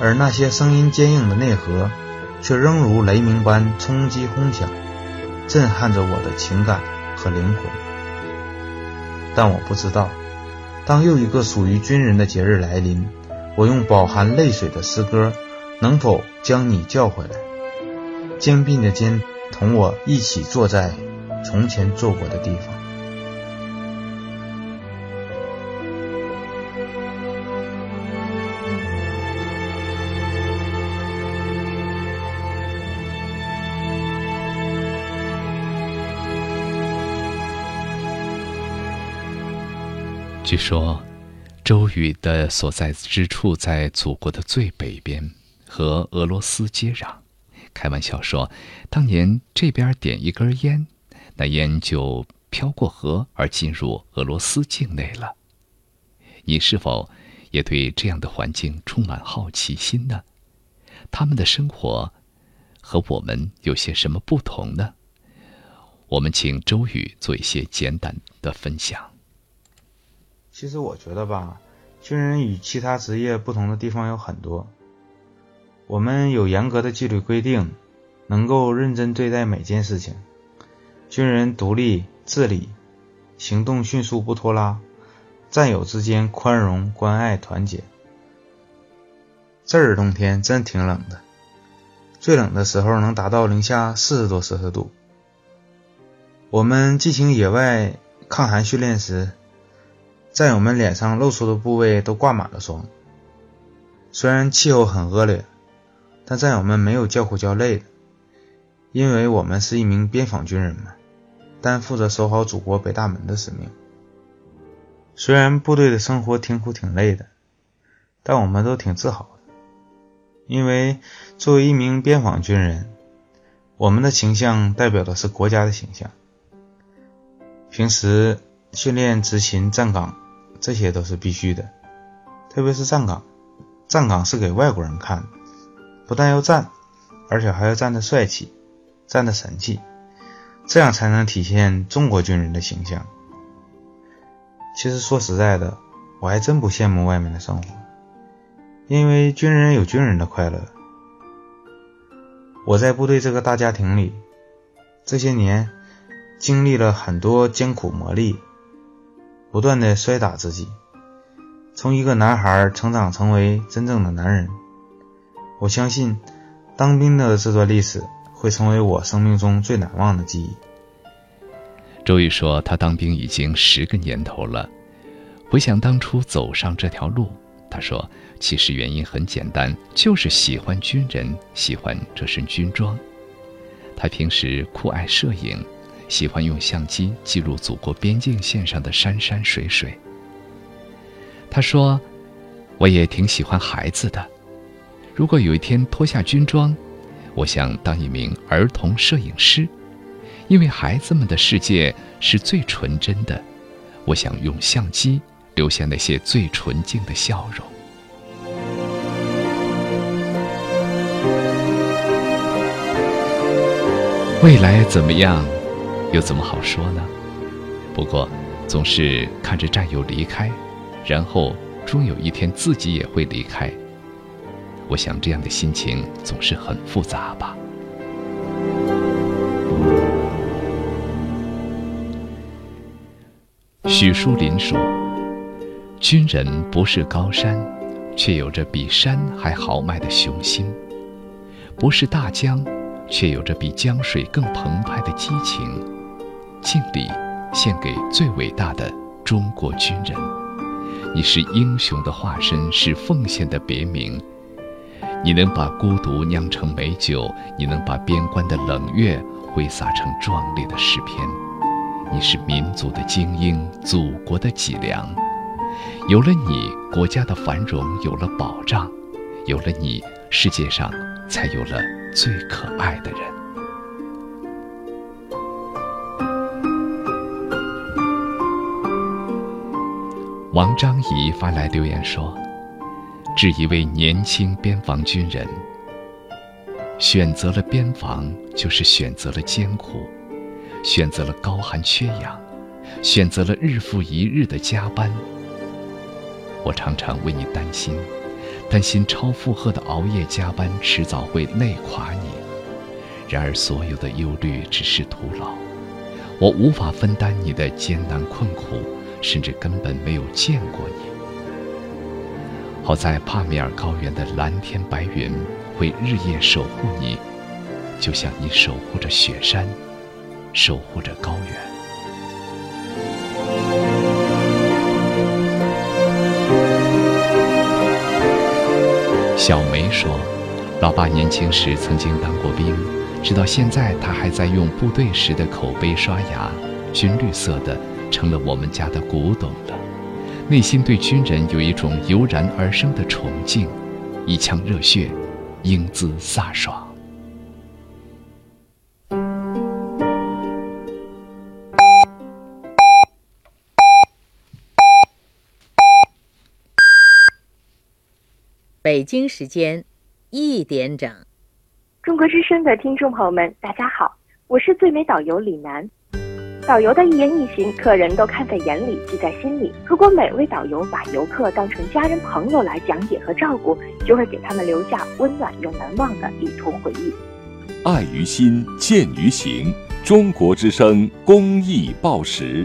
而那些声音坚硬的内核，却仍如雷鸣般冲击轰响，震撼着我的情感和灵魂。但我不知道，当又一个属于军人的节日来临，我用饱含泪水的诗歌，能否将你叫回来？肩并着肩，同我一起坐在从前坐过的地方。据说，周瑜的所在之处在祖国的最北边，和俄罗斯接壤。开玩笑说，当年这边点一根烟，那烟就飘过河而进入俄罗斯境内了。你是否也对这样的环境充满好奇心呢？他们的生活和我们有些什么不同呢？我们请周宇做一些简短的分享。其实我觉得吧，军人与其他职业不同的地方有很多。我们有严格的纪律规定，能够认真对待每件事情。军人独立自理，行动迅速不拖拉，战友之间宽容关爱团结。这儿冬天真挺冷的，最冷的时候能达到零下四十多摄氏度。我们进行野外抗寒训练时。战友们脸上露出的部位都挂满了霜。虽然气候很恶劣，但战友们没有叫苦叫累的，因为我们是一名边防军人嘛，担负着守好祖国北大门的使命。虽然部队的生活挺苦挺累的，但我们都挺自豪的，因为作为一名边防军人，我们的形象代表的是国家的形象。平时训练、执勤、站岗。这些都是必须的，特别是站岗，站岗是给外国人看，不但要站，而且还要站得帅气，站得神气，这样才能体现中国军人的形象。其实说实在的，我还真不羡慕外面的生活，因为军人有军人的快乐。我在部队这个大家庭里，这些年经历了很多艰苦磨砺。不断的摔打自己，从一个男孩成长成为真正的男人。我相信，当兵的这段历史会成为我生命中最难忘的记忆。周宇说，他当兵已经十个年头了，回想当初走上这条路，他说，其实原因很简单，就是喜欢军人，喜欢这身军装。他平时酷爱摄影，喜欢用相机记录祖国边境线上的山山水水。他说：“我也挺喜欢孩子的。如果有一天脱下军装，我想当一名儿童摄影师，因为孩子们的世界是最纯真的。我想用相机留下那些最纯净的笑容。”未来怎么样，又怎么好说呢？不过，总是看着战友离开，然后终有一天自己也会离开。我想这样的心情总是很复杂吧。许淑林说：“军人不是高山，却有着比山还豪迈的雄心；不是大江。”却有着比江水更澎湃的激情，敬礼，献给最伟大的中国军人。你是英雄的化身，是奉献的别名。你能把孤独酿成美酒，你能把边关的冷月挥洒成壮丽的诗篇。你是民族的精英，祖国的脊梁。有了你，国家的繁荣有了保障；有了你，世界上才有了。最可爱的人。王张仪发来留言说：“致一位年轻边防军人，选择了边防，就是选择了艰苦，选择了高寒缺氧，选择了日复一日的加班。我常常为你担心。”担心超负荷的熬夜加班迟早会累垮你，然而所有的忧虑只是徒劳。我无法分担你的艰难困苦，甚至根本没有见过你。好在帕米尔高原的蓝天白云会日夜守护你，就像你守护着雪山，守护着高原。小梅说：“老爸年轻时曾经当过兵，直到现在他还在用部队时的口碑刷牙，军绿色的成了我们家的古董了。内心对军人有一种油然而生的崇敬，一腔热血，英姿飒爽。”北京时间一点整，中国之声的听众朋友们，大家好，我是最美导游李楠。导游的一言一行，客人都看在眼里，记在心里。如果每位导游把游客当成家人朋友来讲解和照顾，就会给他们留下温暖又难忘的旅途回忆。爱于心，见于行。中国之声公益报时。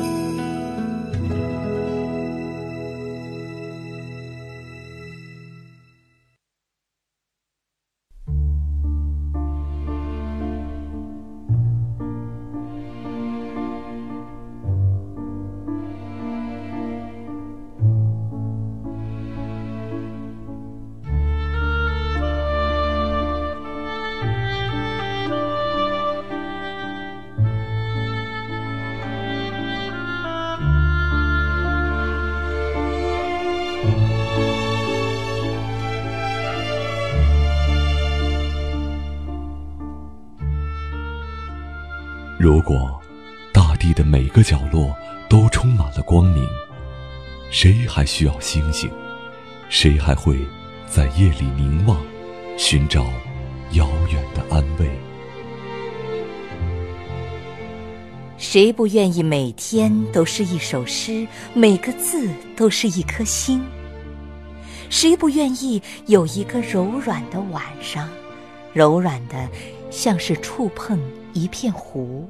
个角落都充满了光明，谁还需要星星？谁还会在夜里凝望，寻找遥远的安慰？谁不愿意每天都是一首诗，每个字都是一颗心？谁不愿意有一个柔软的晚上，柔软的像是触碰一片湖？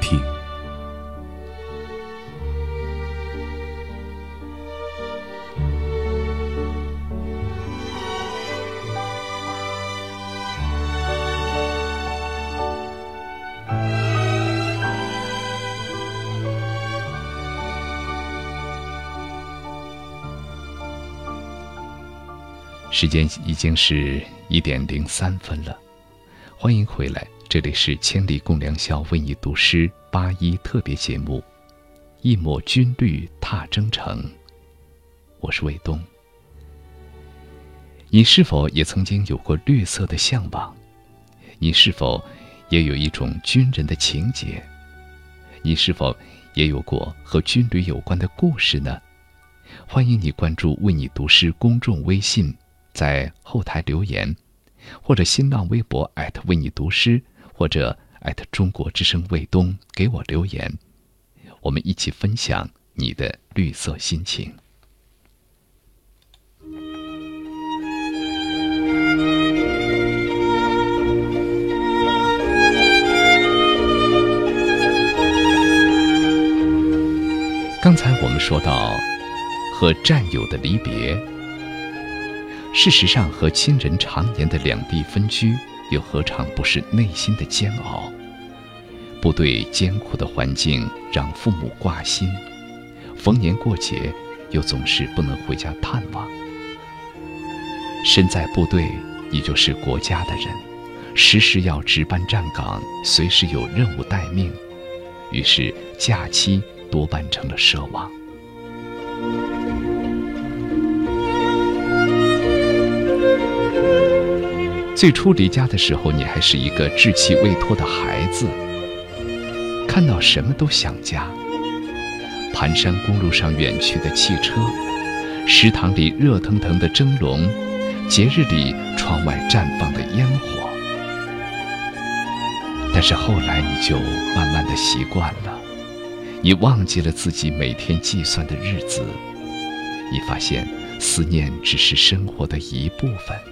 时间已经是一点零三分了，欢迎回来，这里是《千里共良宵》为你读诗八一特别节目，《一抹军绿踏征程》。我是卫东。你是否也曾经有过绿色的向往？你是否也有一种军人的情结？你是否也有过和军旅有关的故事呢？欢迎你关注“为你读诗”公众微信。在后台留言，或者新浪微博艾特为你读诗，或者艾特中国之声卫东给我留言，我们一起分享你的绿色心情。刚才我们说到和战友的离别。事实上，和亲人常年的两地分居，又何尝不是内心的煎熬？部队艰苦的环境让父母挂心，逢年过节又总是不能回家探望。身在部队，你就是国家的人，时时要值班站岗，随时有任务待命，于是假期多半成了奢望。最初离家的时候，你还是一个稚气未脱的孩子，看到什么都想家。盘山公路上远去的汽车，食堂里热腾腾的蒸笼，节日里窗外绽放的烟火。但是后来你就慢慢的习惯了，你忘记了自己每天计算的日子，你发现思念只是生活的一部分。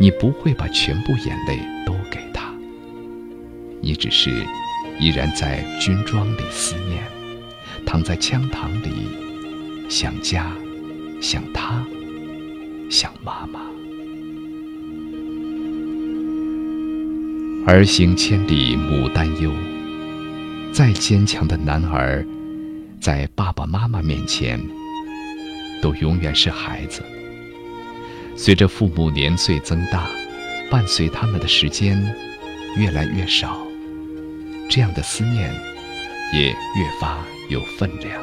你不会把全部眼泪都给他，你只是依然在军装里思念，躺在枪膛里想家，想他，想妈妈。儿行千里母担忧，再坚强的男儿，在爸爸妈妈面前，都永远是孩子。随着父母年岁增大，伴随他们的时间越来越少，这样的思念也越发有分量。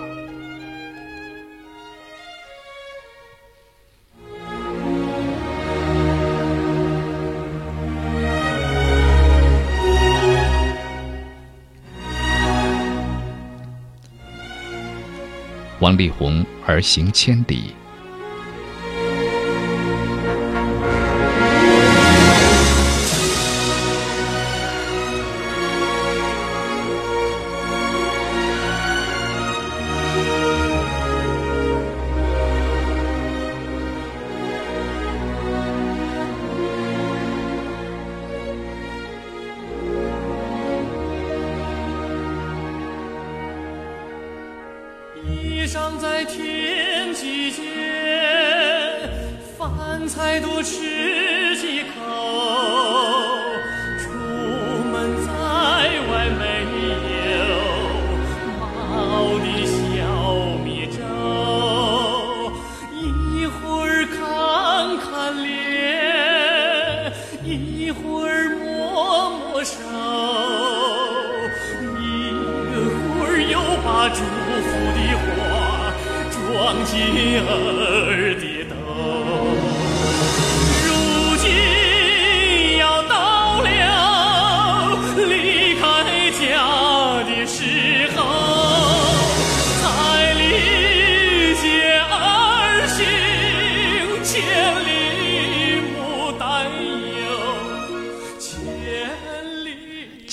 王力宏《儿行千里》。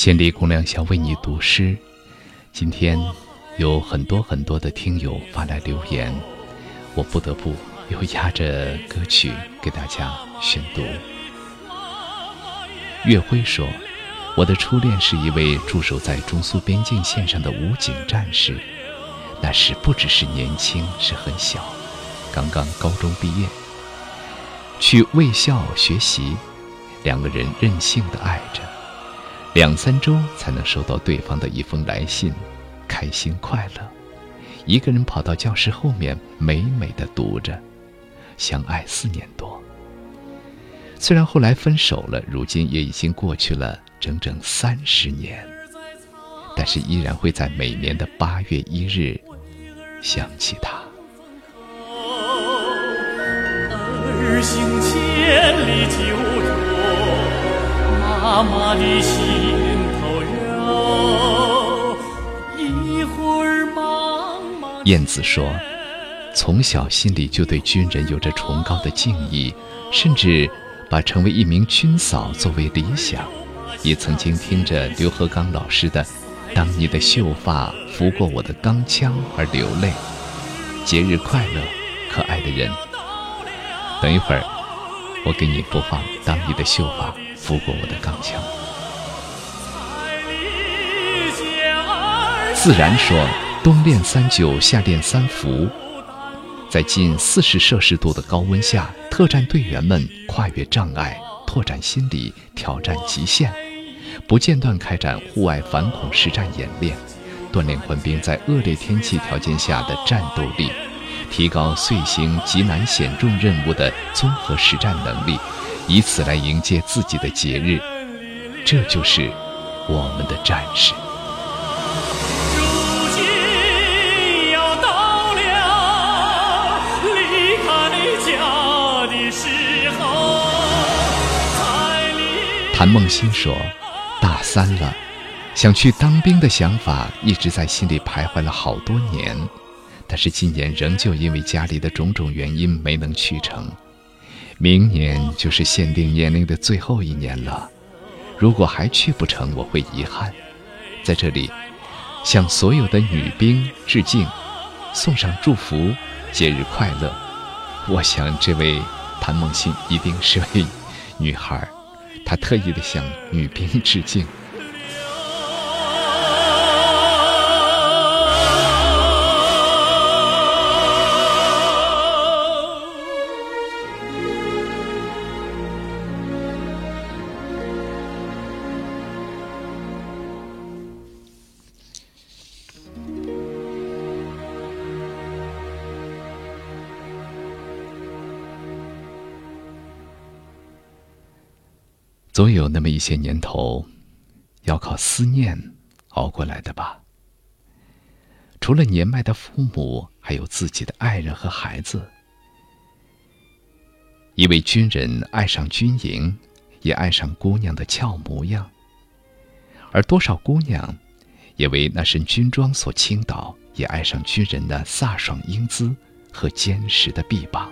千里共良宵为你读诗。今天有很多很多的听友发来留言，我不得不又压着歌曲给大家宣读。岳辉说：“我的初恋是一位驻守在中苏边境线上的武警战士，那时不只是年轻，是很小，刚刚高中毕业，去卫校学习，两个人任性的爱着。”两三周才能收到对方的一封来信，开心快乐。一个人跑到教室后面，美美的读着。相爱四年多，虽然后来分手了，如今也已经过去了整整三十年，但是依然会在每年的八月一日想起他。儿行千里久，妈妈的心。燕子说：“从小心里就对军人有着崇高的敬意，甚至把成为一名军嫂作为理想。也曾经听着刘和刚老师的《当你的秀发拂过我的钢枪》而流泪。节日快乐，可爱的人。等一会儿，我给你播放《当你的秀发拂过我的钢枪》。”自然说。冬练三九，夏练三伏，在近四十摄氏度的高温下，特战队员们跨越障碍，拓展心理，挑战极限，不间断开展户外反恐实战演练，锻炼官兵在恶劣天气条件下的战斗力，提高遂行极难险重任务的综合实战能力，以此来迎接自己的节日。这就是我们的战士。谭梦欣说：“大三了，想去当兵的想法一直在心里徘徊了好多年，但是今年仍旧因为家里的种种原因没能去成。明年就是限定年龄的最后一年了，如果还去不成，我会遗憾。在这里，向所有的女兵致敬，送上祝福，节日快乐。我想，这位谭梦欣一定是位女孩。”她特意的向女兵致敬。总有那么一些年头，要靠思念熬过来的吧。除了年迈的父母，还有自己的爱人和孩子。一位军人爱上军营，也爱上姑娘的俏模样。而多少姑娘，也为那身军装所倾倒，也爱上军人的飒爽英姿和坚实的臂膀。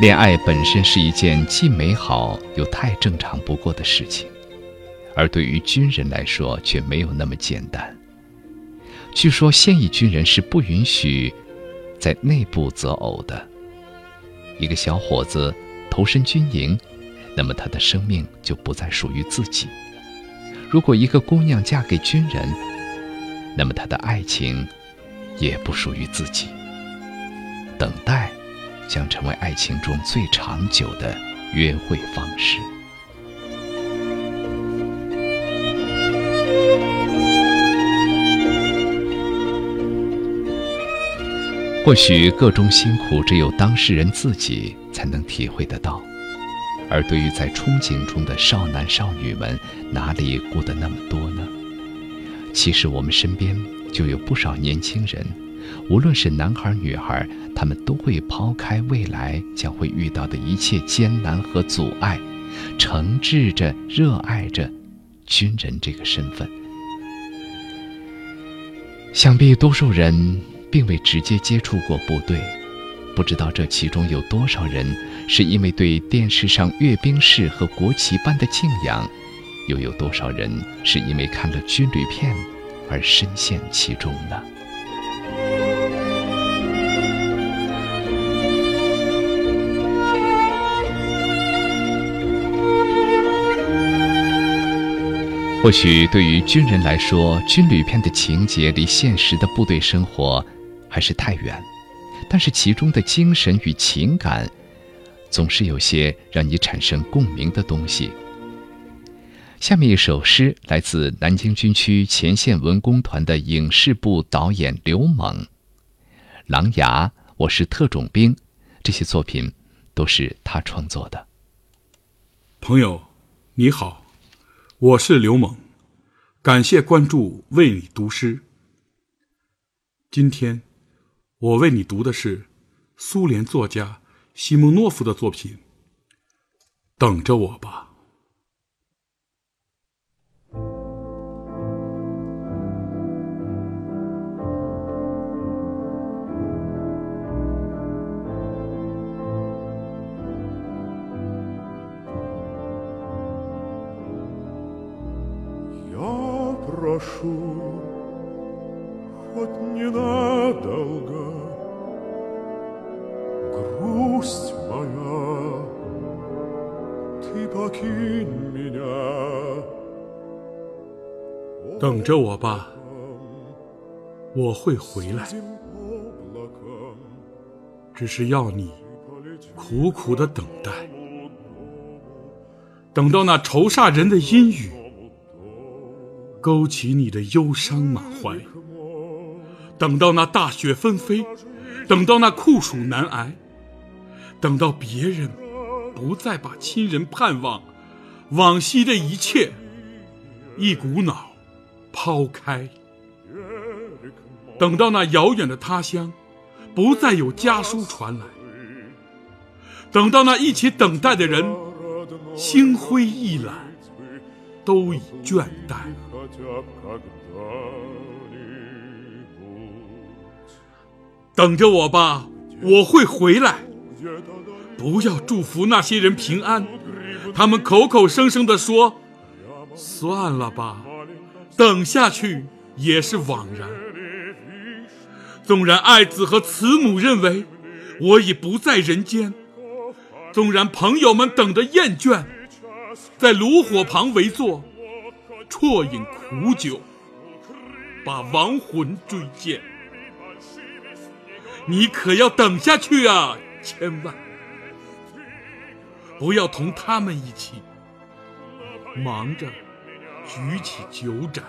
恋爱本身是一件既美好又太正常不过的事情，而对于军人来说却没有那么简单。据说现役军人是不允许在内部择偶的。一个小伙子投身军营，那么他的生命就不再属于自己；如果一个姑娘嫁给军人，那么她的爱情也不属于自己。等待。将成为爱情中最长久的约会方式。或许各种辛苦只有当事人自己才能体会得到，而对于在憧憬中的少男少女们，哪里顾得那么多呢？其实我们身边就有不少年轻人。无论是男孩女孩，他们都会抛开未来将会遇到的一切艰难和阻碍，诚挚着、热爱着军人这个身份。想必多数人并未直接接触过部队，不知道这其中有多少人是因为对电视上阅兵式和国旗般的敬仰，又有多少人是因为看了军旅片而深陷其中呢？或许对于军人来说，军旅片的情节离现实的部队生活还是太远，但是其中的精神与情感，总是有些让你产生共鸣的东西。下面一首诗来自南京军区前线文工团的影视部导演刘猛，《狼牙》《我是特种兵》，这些作品都是他创作的。朋友，你好。我是刘猛，感谢关注，为你读诗。今天我为你读的是苏联作家西蒙诺夫的作品《等着我吧》。прошу хоть ненадолго грусть моя ты покинь меня 等着我吧我会回来只是要你苦苦的等待等到那愁煞人的阴雨 勾起你的忧伤满怀，等到那大雪纷飞，等到那酷暑难挨，等到别人不再把亲人盼望，往昔的一切一股脑抛开，等到那遥远的他乡不再有家书传来，等到那一起等待的人心灰意懒，都已倦怠。等着我吧，我会回来。不要祝福那些人平安，他们口口声声的说：“算了吧，等下去也是枉然。”纵然爱子和慈母认为我已不在人间，纵然朋友们等得厌倦，在炉火旁围坐。啜饮苦酒，把亡魂追见。你可要等下去啊！千万不要同他们一起忙着举起酒盏。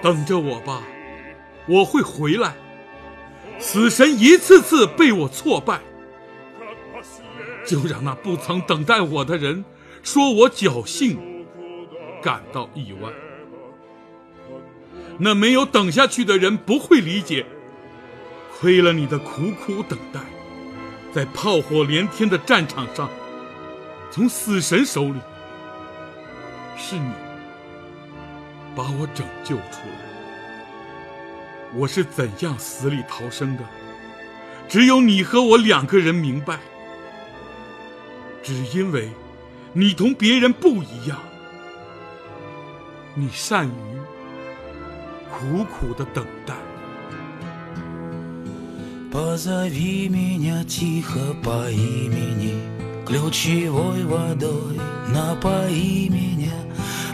等着我吧，我会回来。死神一次次被我挫败。就让那不曾等待我的人说我侥幸，感到意外。那没有等下去的人不会理解，亏了你的苦苦等待，在炮火连天的战场上，从死神手里，是你把我拯救出来。我是怎样死里逃生的，只有你和我两个人明白。只因为你同别人不一样，你善于苦苦的等待。Позови меня тихо по имени, ключевой водой напои меня.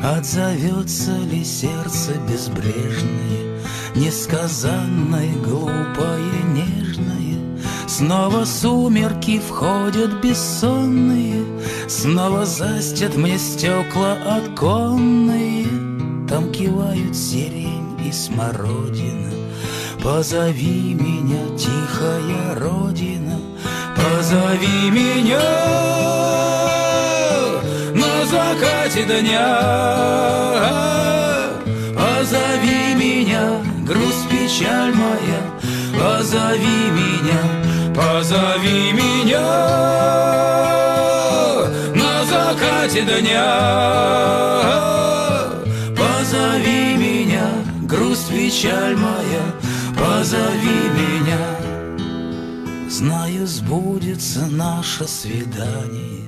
Отзовется ли сердце безбрежное, несказанное, глупое, нежное? Снова сумерки входят бессонные, Снова застят мне стекла оконные, Там кивают сирень и смородина. Позови меня, тихая родина, Позови меня на закате дня. Позови меня, грусть, печаль моя, Позови меня, Позови меня на закате дня Позови меня, грусть печаль моя, позови меня. Знаю, сбудется наше свидание.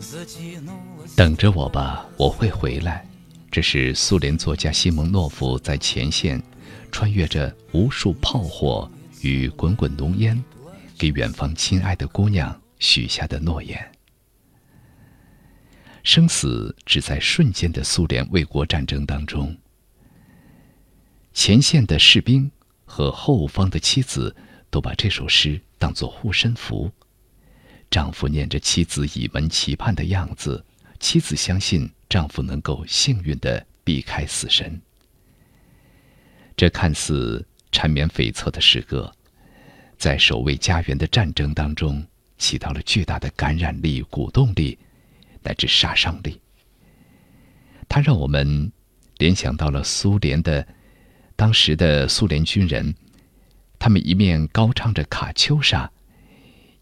Затянулось... 等着我吧，我会回来。这是苏联作家西蒙诺夫在前线，穿越着无数炮火与滚滚浓烟， 给远方亲爱的姑娘许下的诺言。生死只在瞬间的苏联卫国战争当中，前线的士兵和后方的妻子都把这首诗当作护身符。丈夫念着妻子倚门期盼的样子，妻子相信丈夫能够幸运地避开死神。这看似缠绵悱恻的诗歌，在守卫家园的战争当中起到了巨大的感染力、鼓动力，乃至杀伤力。它让我们联想到了苏联的当时的苏联军人，他们一面高唱着《卡秋莎》。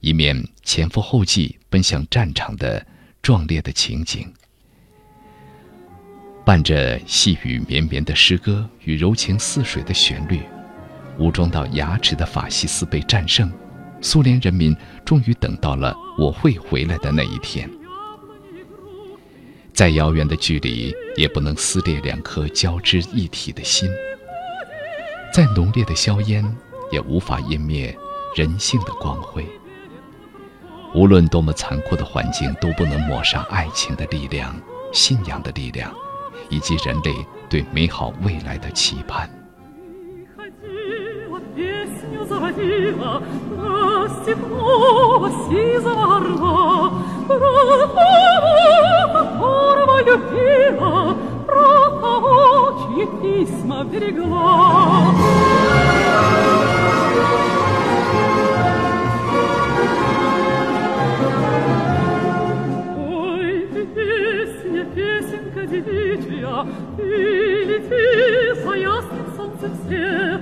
一面前赴后继奔向战场的壮烈的情景，伴着细雨绵绵的诗歌与柔情似水的旋律，武装到牙齿的法西斯被战胜，苏联人民终于等到了我会回来的那一天。再遥远的距离也不能撕裂两颗交织一体的心，再浓烈的硝烟也无法湮灭人性的光辉。无论多么残酷的环境，都不能抹杀爱情的力量、信仰的力量，以及人类对美好未来的期盼。заводила, а степного сизого рва, про кого, которого любила, про кого, чьи письма берегла. Ой, песня, песенка девичья, и лети за ясным солнцем свет,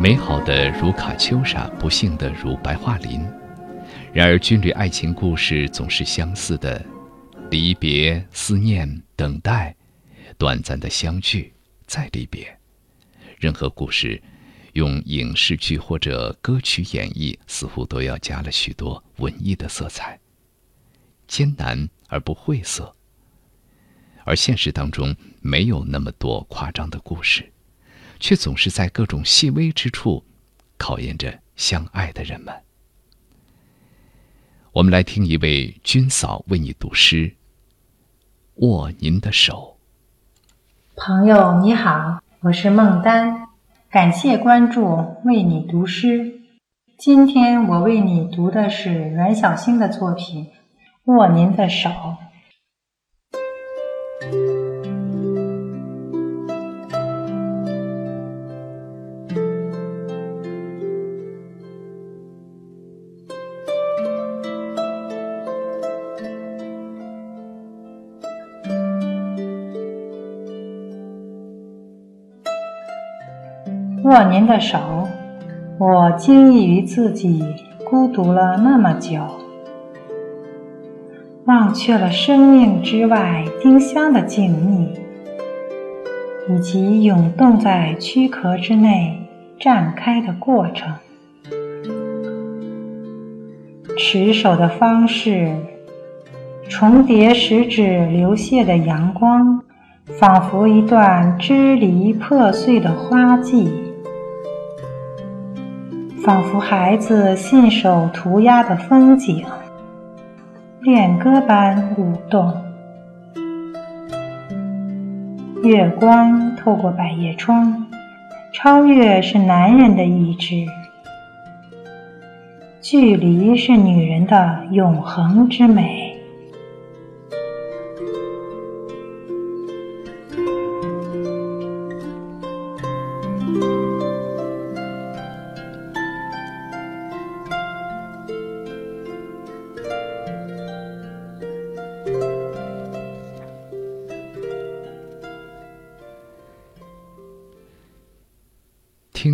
美好的如卡秋莎，不幸的如白桦林。然而，军旅爱情故事总是相似的：离别、思念、等待，短暂的相聚，再离别。任何故事，用影视剧或者歌曲演绎，似乎都要加了许多文艺的色彩，艰难而不晦涩。而现实当中，没有那么多夸张的故事。却总是在各种细微之处，考验着相爱的人们。我们来听一位军嫂为你读诗。握您的手，朋友你好，我是孟丹，感谢关注，为你读诗。今天我为你读的是阮小星的作品《握您的手》。握您的手，我惊异于自己孤独了那么久，忘却了生命之外丁香的静谧，以及涌动在躯壳之内绽开的过程。持手的方式，重叠食指流泻的阳光，仿佛一段支离破碎的花季，仿佛孩子信手涂鸦的风景，恋歌般舞动。月光透过百叶窗，超越是男人的意志，距离是女人的永恒之美。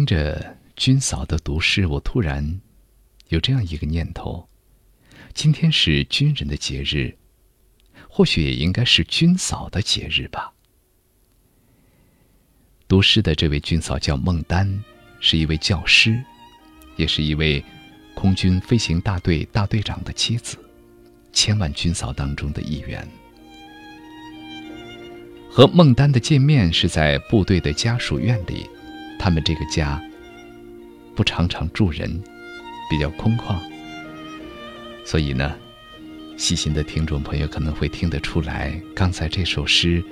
着军嫂的读诗，我突然有这样一个念头：今天是军人的节日，或许也应该是军嫂的节日吧。读诗的这位军嫂叫孟丹，是一位教师，也是一位空军飞行大队大队长的妻子，千万军嫂当中的一员。和孟丹的见面是在部队的家属院里。他们这个家不常常住人，比较空旷，所以呢，细心的听众朋友可能会听得出来，刚才这首诗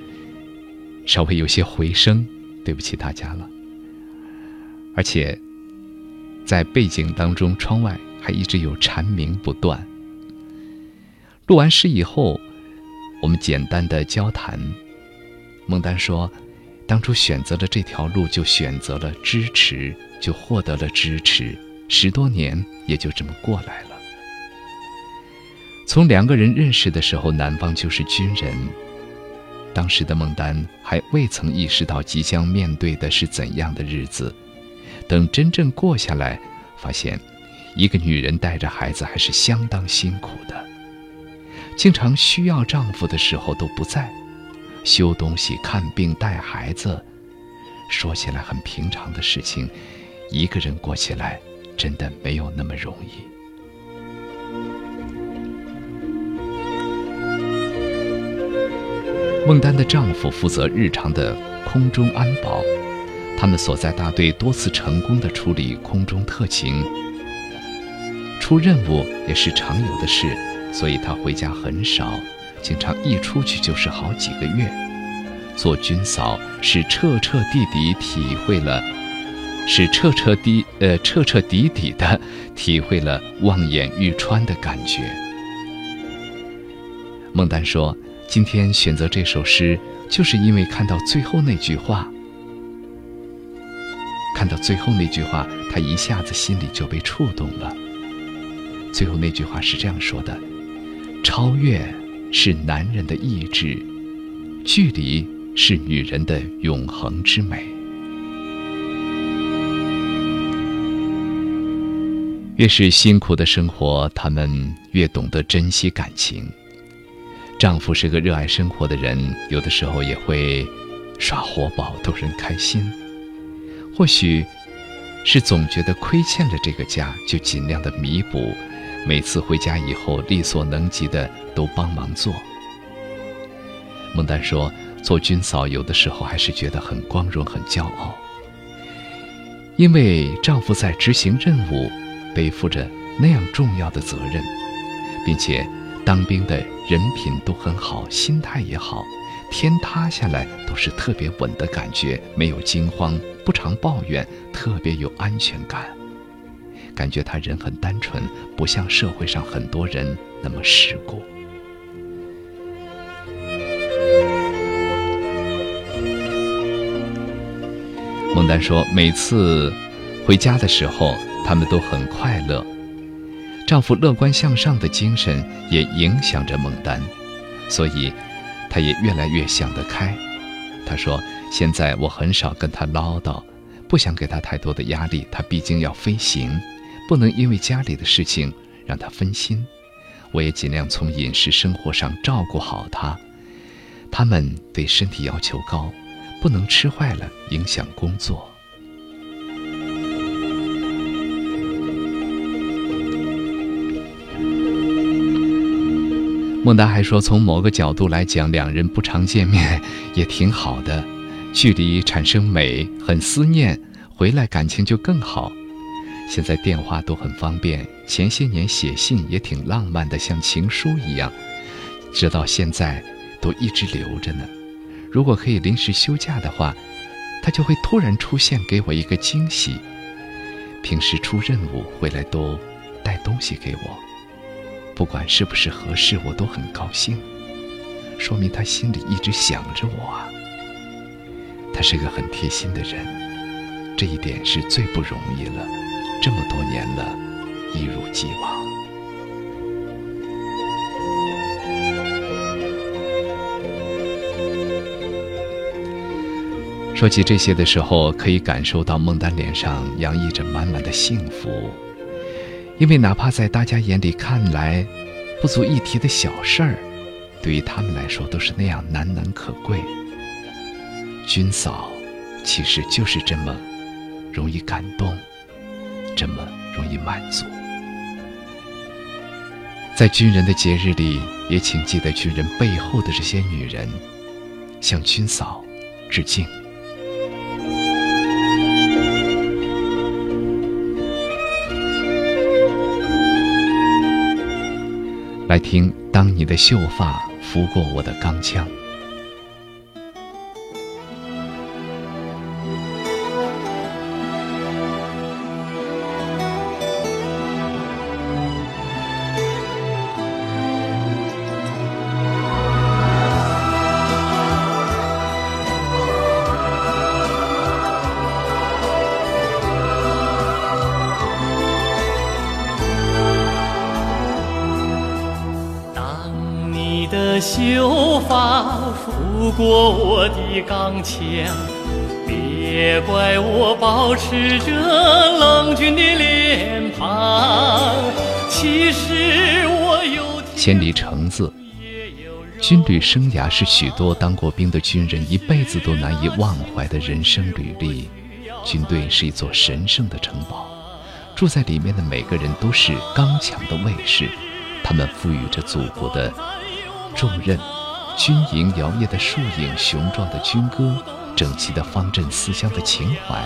稍微有些回声，对不起大家了。而且在背景当中，窗外还一直有蝉鸣不断。录完诗以后，我们简单的交谈，孟丹说。当初选择了这条路，就选择了支持，就获得了支持。十多年也就这么过来了。从两个人认识的时候，男方就是军人。当时的孟丹还未曾意识到即将面对的是怎样的日子。等真正过下来，发现一个女人带着孩子还是相当辛苦的，经常需要丈夫的时候都不在。修东西、看病、带孩子，说起来很平常的事情，一个人过起来真的没有那么容易。孟丹的丈夫负责日常的空中安保，他们所在大队多次成功的处理空中特勤，出任务也是常有的事，所以他回家很少。经常一出去就是好几个月，做军嫂是彻彻底底体会了，是彻彻底呃彻彻底底的体会了望眼欲穿的感觉。孟丹说：“今天选择这首诗，就是因为看到最后那句话，看到最后那句话，他一下子心里就被触动了。最后那句话是这样说的：超越。”是男人的意志，距离是女人的永恒之美。越是辛苦的生活，他们越懂得珍惜感情。丈夫是个热爱生活的人，有的时候也会耍活宝逗人开心。或许是总觉得亏欠了这个家，就尽量的弥补。每次回家以后，力所能及的都帮忙做。孟丹说：“做军嫂有的时候还是觉得很光荣、很骄傲，因为丈夫在执行任务，背负着那样重要的责任，并且当兵的人品都很好，心态也好，天塌下来都是特别稳的感觉，没有惊慌，不常抱怨，特别有安全感。”感觉他人很单纯，不像社会上很多人那么世故。孟丹说，每次回家的时候，他们都很快乐。丈夫乐观向上的精神也影响着孟丹，所以她也越来越想得开。她说：“现在我很少跟他唠叨，不想给他太多的压力。他毕竟要飞行。”不能因为家里的事情让他分心，我也尽量从饮食生活上照顾好他。他们对身体要求高，不能吃坏了影响工作。孟达还说，从某个角度来讲，两人不常见面 <laughs> 也挺好的，距离产生美，很思念，回来感情就更好。现在电话都很方便，前些年写信也挺浪漫的，像情书一样，直到现在都一直留着呢。如果可以临时休假的话，他就会突然出现，给我一个惊喜。平时出任务回来都带东西给我，不管是不是合适，我都很高兴，说明他心里一直想着我啊。他是个很贴心的人，这一点是最不容易了。这么多年了，一如既往。说起这些的时候，可以感受到孟丹脸上洋溢着满满的幸福，因为哪怕在大家眼里看来不足一提的小事儿，对于他们来说都是那样难能可贵。军嫂其实就是这么容易感动，这么容易满足。在军人的节日里，也请记得军人背后的这些女人，向军嫂致敬。来听，当你的秀发拂过我的钢枪。的秀发拂过我的钢枪，别怪我保持着冷峻的脸庞。其实我有千里橙子，军旅生涯是许多当过兵的军人一辈子都难以忘怀的人生履历。军队是一座神圣的城堡，住在里面的每个人都是刚强的卫士，他们赋予着祖国的。重任，军营摇曳的树影，雄壮的军歌，整齐的方阵思乡的情怀。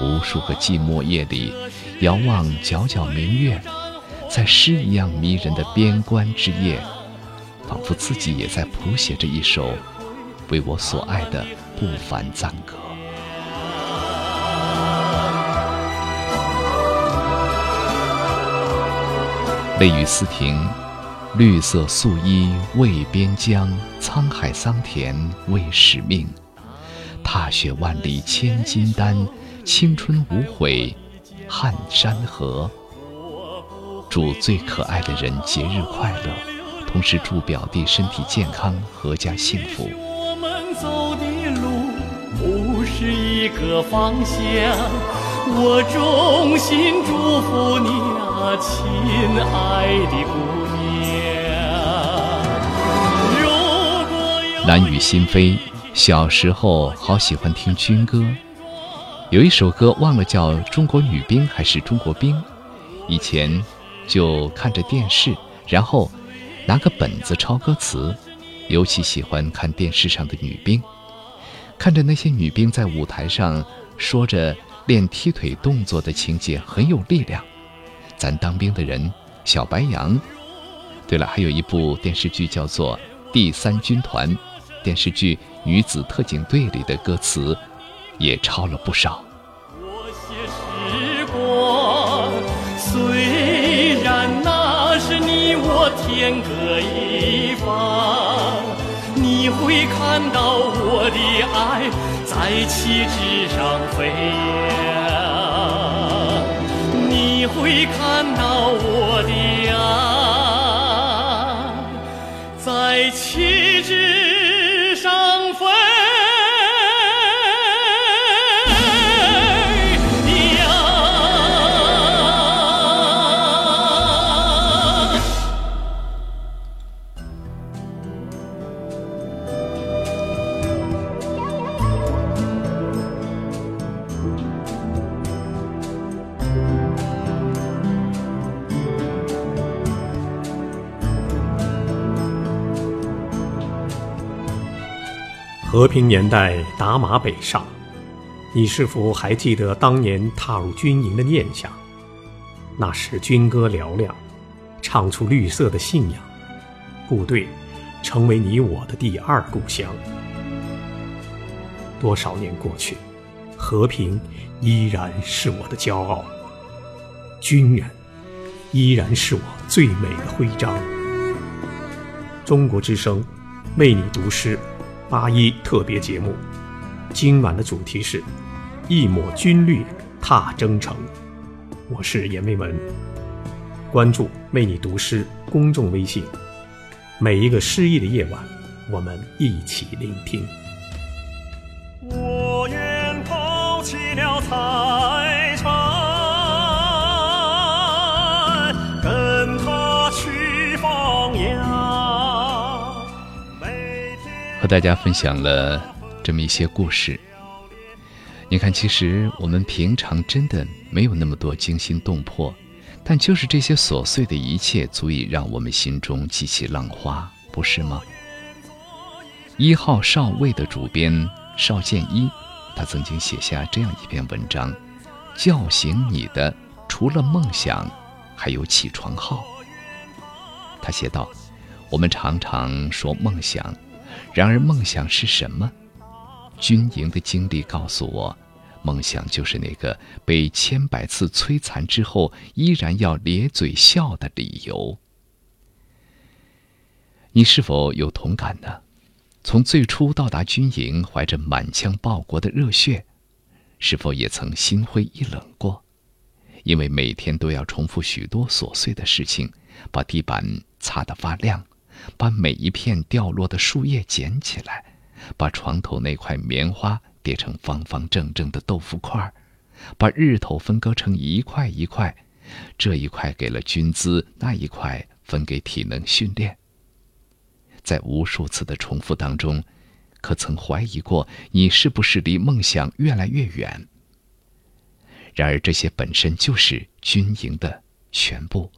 无数个寂寞夜里，遥望皎皎明月，在诗一样迷人的边关之夜，仿佛自己也在谱写着一首为我所爱的不凡赞歌。泪雨思亭。绿色素衣为边疆，沧海桑田为使命。踏雪万里千金丹，青春无悔撼山河。祝最可爱的人节日快乐，同时祝表弟身体健康，阖家幸福。我们走的路不是一个方向，我衷心祝福你啊，亲爱的姑蓝雨心飞，小时候好喜欢听军歌，有一首歌忘了叫《中国女兵》还是《中国兵》，以前就看着电视，然后拿个本子抄歌词，尤其喜欢看电视上的女兵，看着那些女兵在舞台上说着练踢腿动作的情节，很有力量。咱当兵的人，小白杨。对了，还有一部电视剧叫做《第三军团》。电视剧《女子特警队》里的歌词也抄了不少。我写时光，虽然那是你我天各一方，你会看到我的爱在旗帜上飞扬，你会看到我的爱在旗帜。和平年代打马北上，你是否还记得当年踏入军营的念想？那时军歌嘹亮，唱出绿色的信仰，部队成为你我的第二故乡。多少年过去，和平依然是我的骄傲，军人依然是我最美的徽章。中国之声为你读诗。八一特别节目，今晚的主题是“一抹军绿踏征程”。我是阎维文，关注“为你读诗”公众微信。每一个诗意的夜晚，我们一起聆听。我愿抛弃了财和大家分享了这么一些故事。你看，其实我们平常真的没有那么多惊心动魄，但就是这些琐碎的一切，足以让我们心中激起浪花，不是吗？一号少尉的主编邵建一，他曾经写下这样一篇文章：叫醒你的，除了梦想，还有起床号。他写道：“我们常常说梦想。”然而，梦想是什么？军营的经历告诉我，梦想就是那个被千百次摧残之后依然要咧嘴笑的理由。你是否有同感呢？从最初到达军营，怀着满腔报国的热血，是否也曾心灰意冷过？因为每天都要重复许多琐碎的事情，把地板擦得发亮。把每一片掉落的树叶捡起来，把床头那块棉花叠成方方正正的豆腐块儿，把日头分割成一块一块，这一块给了军姿，那一块分给体能训练。在无数次的重复当中，可曾怀疑过你是不是离梦想越来越远？然而这些本身就是军营的全部。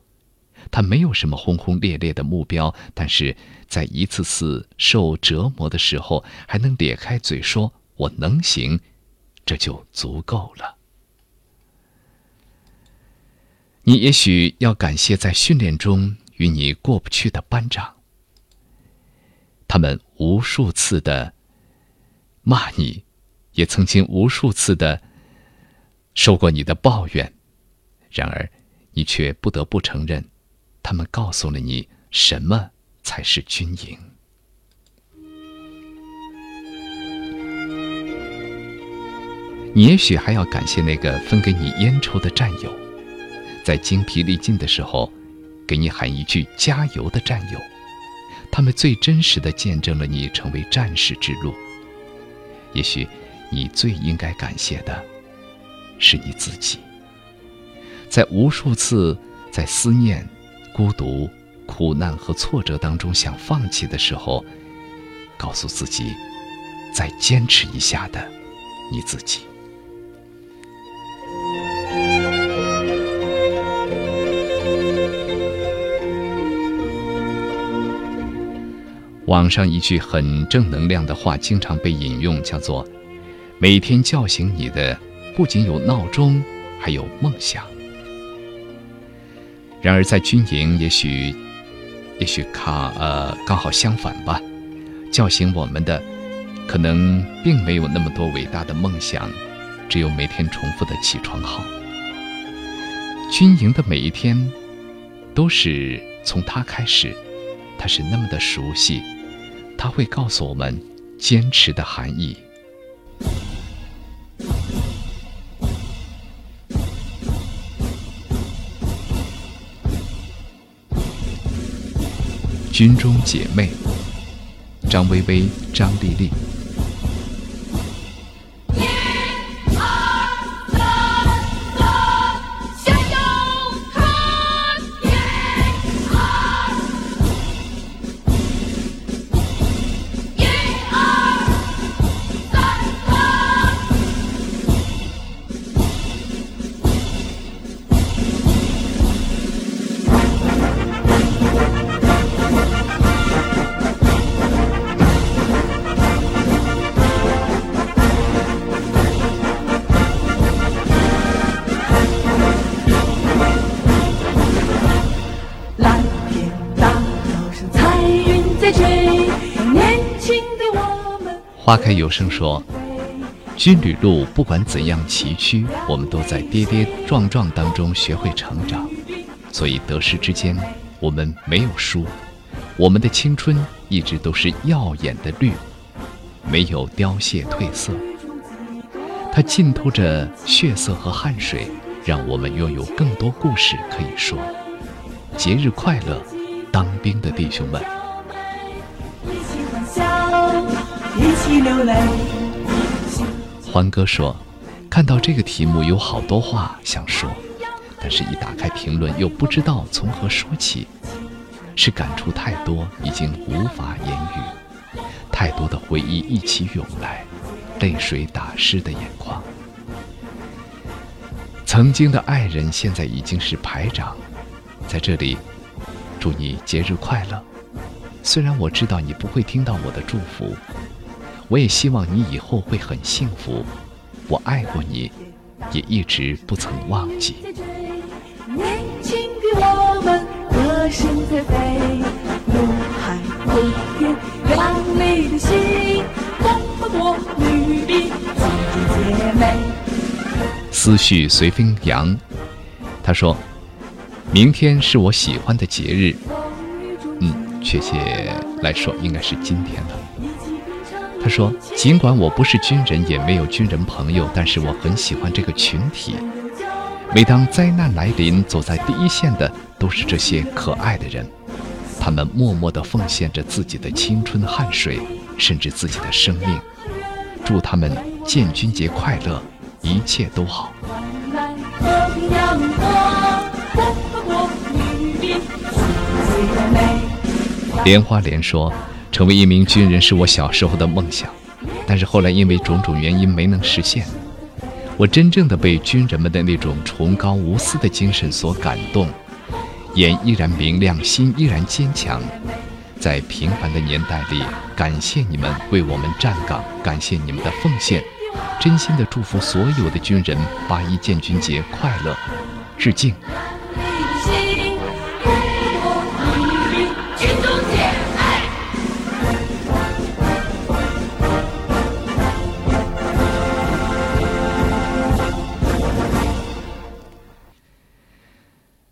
他没有什么轰轰烈烈的目标，但是在一次次受折磨的时候，还能咧开嘴说“我能行”，这就足够了。你也许要感谢在训练中与你过不去的班长，他们无数次的骂你，也曾经无数次的受过你的抱怨，然而你却不得不承认。他们告诉了你什么才是军营。你也许还要感谢那个分给你烟抽的战友，在精疲力尽的时候，给你喊一句加油的战友。他们最真实的见证了你成为战士之路。也许你最应该感谢的，是你自己。在无数次在思念。孤独、苦难和挫折当中，想放弃的时候，告诉自己，再坚持一下的你自己。网上一句很正能量的话，经常被引用，叫做“每天叫醒你的，不仅有闹钟，还有梦想。”然而，在军营，也许，也许卡呃刚好相反吧。叫醒我们的，可能并没有那么多伟大的梦想，只有每天重复的起床号。军营的每一天，都是从他开始，他是那么的熟悉，他会告诉我们坚持的含义。军中姐妹，张薇薇、张丽丽。有声说：“军旅路不管怎样崎岖，我们都在跌跌撞撞当中学会成长，所以得失之间，我们没有输。我们的青春一直都是耀眼的绿，没有凋谢褪色。它浸透着血色和汗水，让我们拥有更多故事可以说。节日快乐，当兵的弟兄们！”欢哥说：“看到这个题目，有好多话想说，但是一打开评论，又不知道从何说起，是感触太多，已经无法言语。太多的回忆一起涌来，泪水打湿的眼眶。曾经的爱人，现在已经是排长，在这里，祝你节日快乐。虽然我知道你不会听到我的祝福。”我也希望你以后会很幸福，我爱过你，也一直不曾忘记。年轻的我们歌声在飞，怒海滔天，亮丽的心，共和国女兵，兄弟姐妹。思绪随风扬，他说：“明天是我喜欢的节日，嗯，确切来说应该是今天了。”说：“尽管我不是军人，也没有军人朋友，但是我很喜欢这个群体。每当灾难来临，走在第一线的都是这些可爱的人，他们默默地奉献着自己的青春汗水，甚至自己的生命。祝他们建军节快乐，一切都好。”莲花莲说。成为一名军人是我小时候的梦想，但是后来因为种种原因没能实现。我真正的被军人们的那种崇高无私的精神所感动，眼依然明亮，心依然坚强。在平凡的年代里，感谢你们为我们站岗，感谢你们的奉献，真心的祝福所有的军人八一建军节快乐，致敬。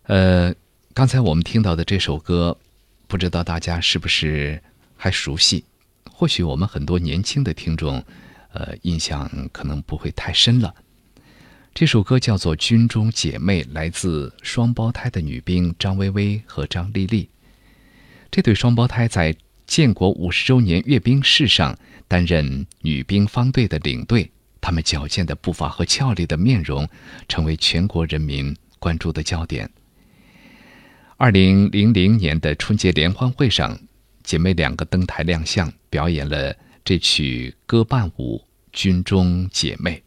呃，刚才我们听到的这首歌，不知道大家是不是还熟悉？或许我们很多年轻的听众，呃，印象可能不会太深了。这首歌叫做《军中姐妹》，来自双胞胎的女兵张薇薇和张丽丽。这对双胞胎在建国五十周年阅兵式上担任女兵方队的领队，他们矫健的步伐和俏丽的面容，成为全国人民关注的焦点。二零零零年的春节联欢会上，姐妹两个登台亮相，表演了这曲歌伴舞《军中姐妹》。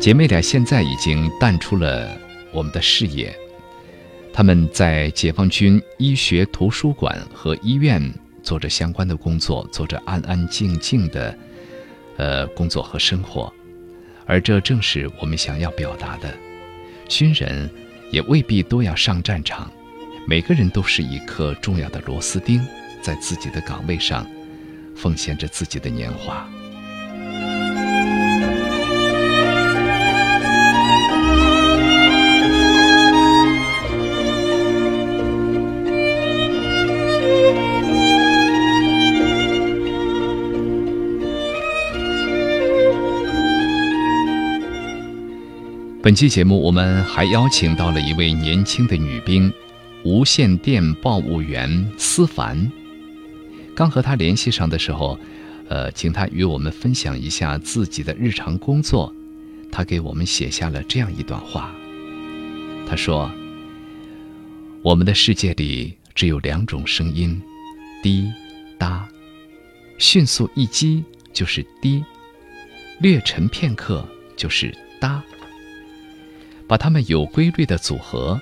姐妹俩现在已经淡出了我们的视野，她们在解放军医学图书馆和医院做着相关的工作，做着安安静静的，呃，工作和生活。而这正是我们想要表达的：军人也未必都要上战场，每个人都是一颗重要的螺丝钉，在自己的岗位上奉献着自己的年华。本期节目，我们还邀请到了一位年轻的女兵，无线电报务员思凡。刚和她联系上的时候，呃，请她与我们分享一下自己的日常工作。她给我们写下了这样一段话。她说：“我们的世界里只有两种声音，滴答，迅速一击就是滴，略沉片刻就是答。”把它们有规律的组合，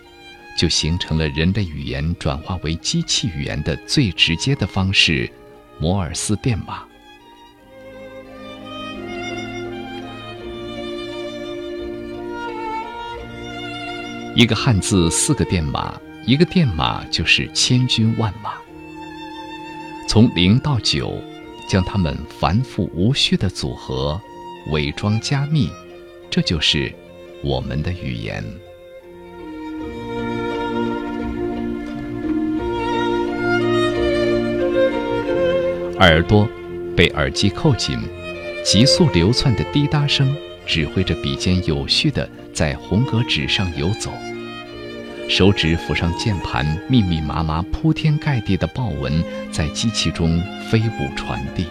就形成了人类语言转化为机器语言的最直接的方式——摩尔斯电码。一个汉字四个电码，一个电码就是千军万马。从零到九，将它们繁复无序的组合，伪装加密，这就是我们的语言。耳朵被耳机扣紧，急速流窜的滴答声指挥着笔尖有序地在红格纸上游走。手指抚上键盘，密密麻麻、铺天盖地的报文在机器中飞舞传递。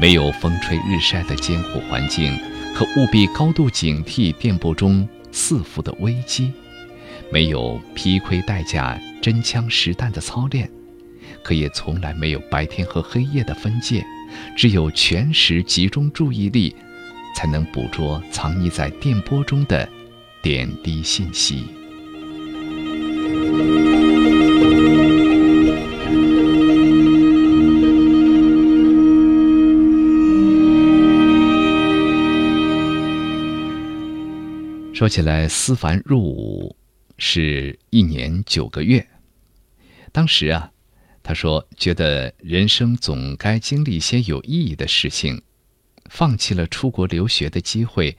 没有风吹日晒的艰苦环境，可务必高度警惕电波中伺伏的危机；没有披盔戴甲、真枪实弹的操练，可也从来没有白天和黑夜的分界。只有全时集中注意力，才能捕捉藏匿在电波中的点滴信息。说起来，思凡入伍是一年九个月。当时啊，他说觉得人生总该经历一些有意义的事情，放弃了出国留学的机会，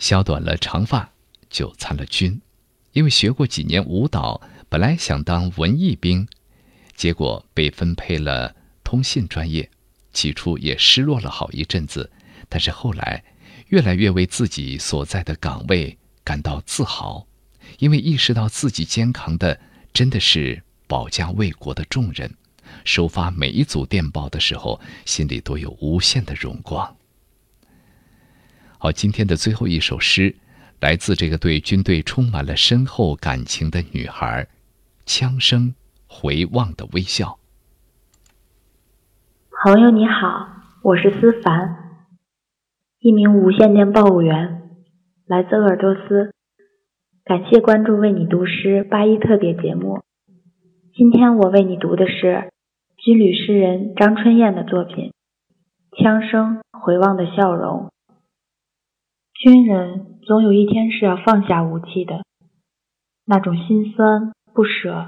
削短了长发就参了军。因为学过几年舞蹈，本来想当文艺兵，结果被分配了通信专业。起初也失落了好一阵子，但是后来。越来越为自己所在的岗位感到自豪，因为意识到自己肩扛的真的是保家卫国的重任，收发每一组电报的时候，心里都有无限的荣光。好，今天的最后一首诗，来自这个对军队充满了深厚感情的女孩，枪声回望的微笑。朋友你好，我是思凡。一名无线电报务员，来自鄂尔多斯。感谢关注“为你读诗”八一特别节目。今天我为你读的是军旅诗人张春燕的作品《枪声回望的笑容》。军人总有一天是要放下武器的，那种心酸不舍，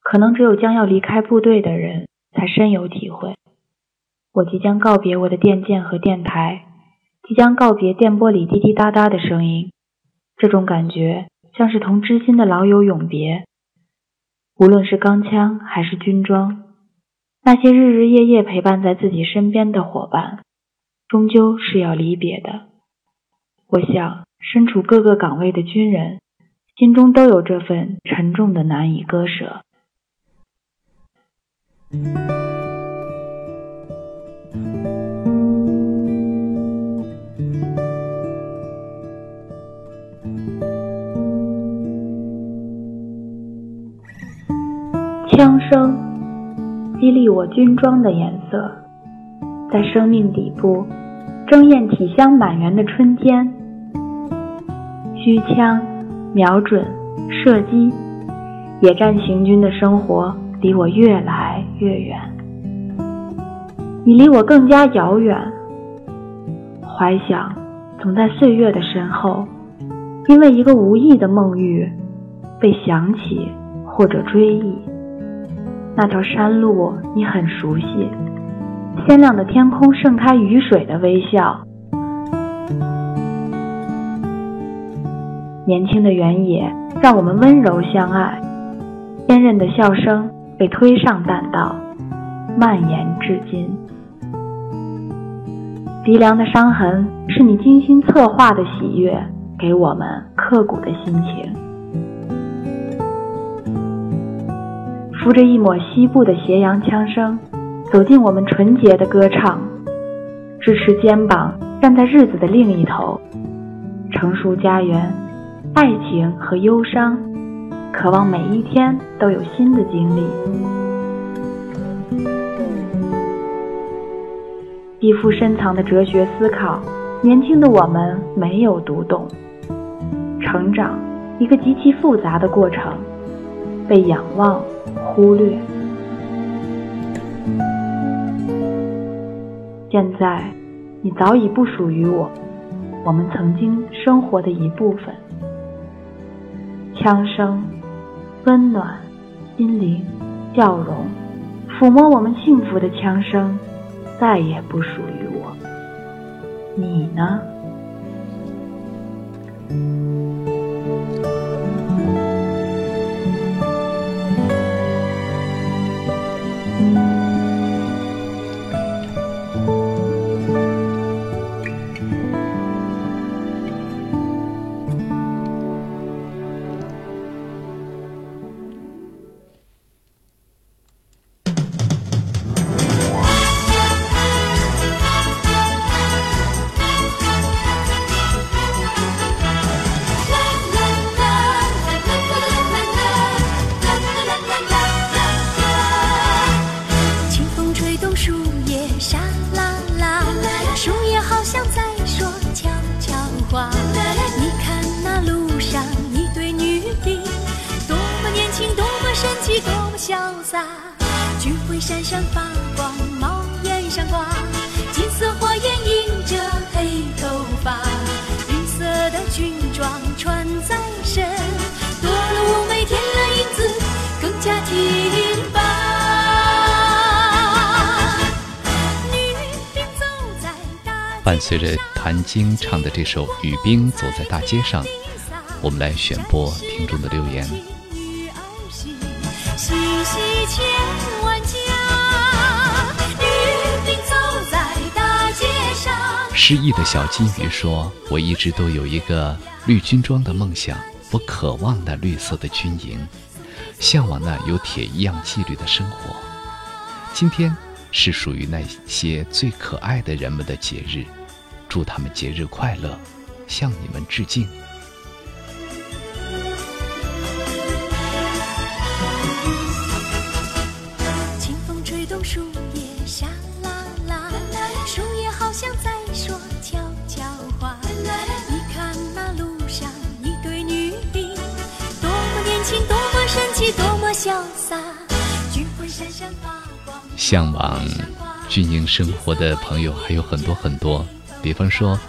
可能只有将要离开部队的人才深有体会。我即将告别我的电键和电台。即将告别电波里滴滴答答的声音，这种感觉像是同知心的老友永别。无论是钢枪还是军装，那些日日夜夜陪伴在自己身边的伙伴，终究是要离别的。我想，身处各个岗位的军人，心中都有这份沉重的难以割舍。枪声激励我军装的颜色，在生命底部争艳体香满园的春天。虚枪、瞄准、射击，野战行军的生活离我越来越远。你离我更加遥远。怀想总在岁月的身后，因为一个无意的梦域，被想起或者追忆。那条山路你很熟悉，鲜亮的天空盛开雨水的微笑，年轻的原野让我们温柔相爱，坚韧的笑声被推上弹道，蔓延至今。鼻梁的伤痕是你精心策划的喜悦，给我们刻骨的心情。扶着一抹西部的斜阳枪声，走进我们纯洁的歌唱，支持肩膀，站在日子的另一头，成熟家园，爱情和忧伤，渴望每一天都有新的经历。一副深藏的哲学思考，年轻的我们没有读懂。成长，一个极其复杂的过程，被仰望。忽略。现在，你早已不属于我，我们曾经生活的一部分。枪声，温暖，心灵，笑容，抚摸我们幸福的枪声，再也不属于我。你呢？谭晶唱的这首《雨兵走在大街上》，我们来选播听众的留言。细细千万家，女兵走在大街上。失意的小金鱼说：“我一直都有一个绿军装的梦想，我渴望那绿色的军营，向往那有铁一样纪律的生活。今天是属于那些最可爱的人们的节日，祝他们节日快乐，向你们致敬。”清风吹动树叶，沙啦啦，树叶好像在说悄悄话。你看那路上一对女兵，多么年轻，多么神气，多么潇洒。军徽闪闪发光。向往军营生活的朋友还有很多很多，比方说，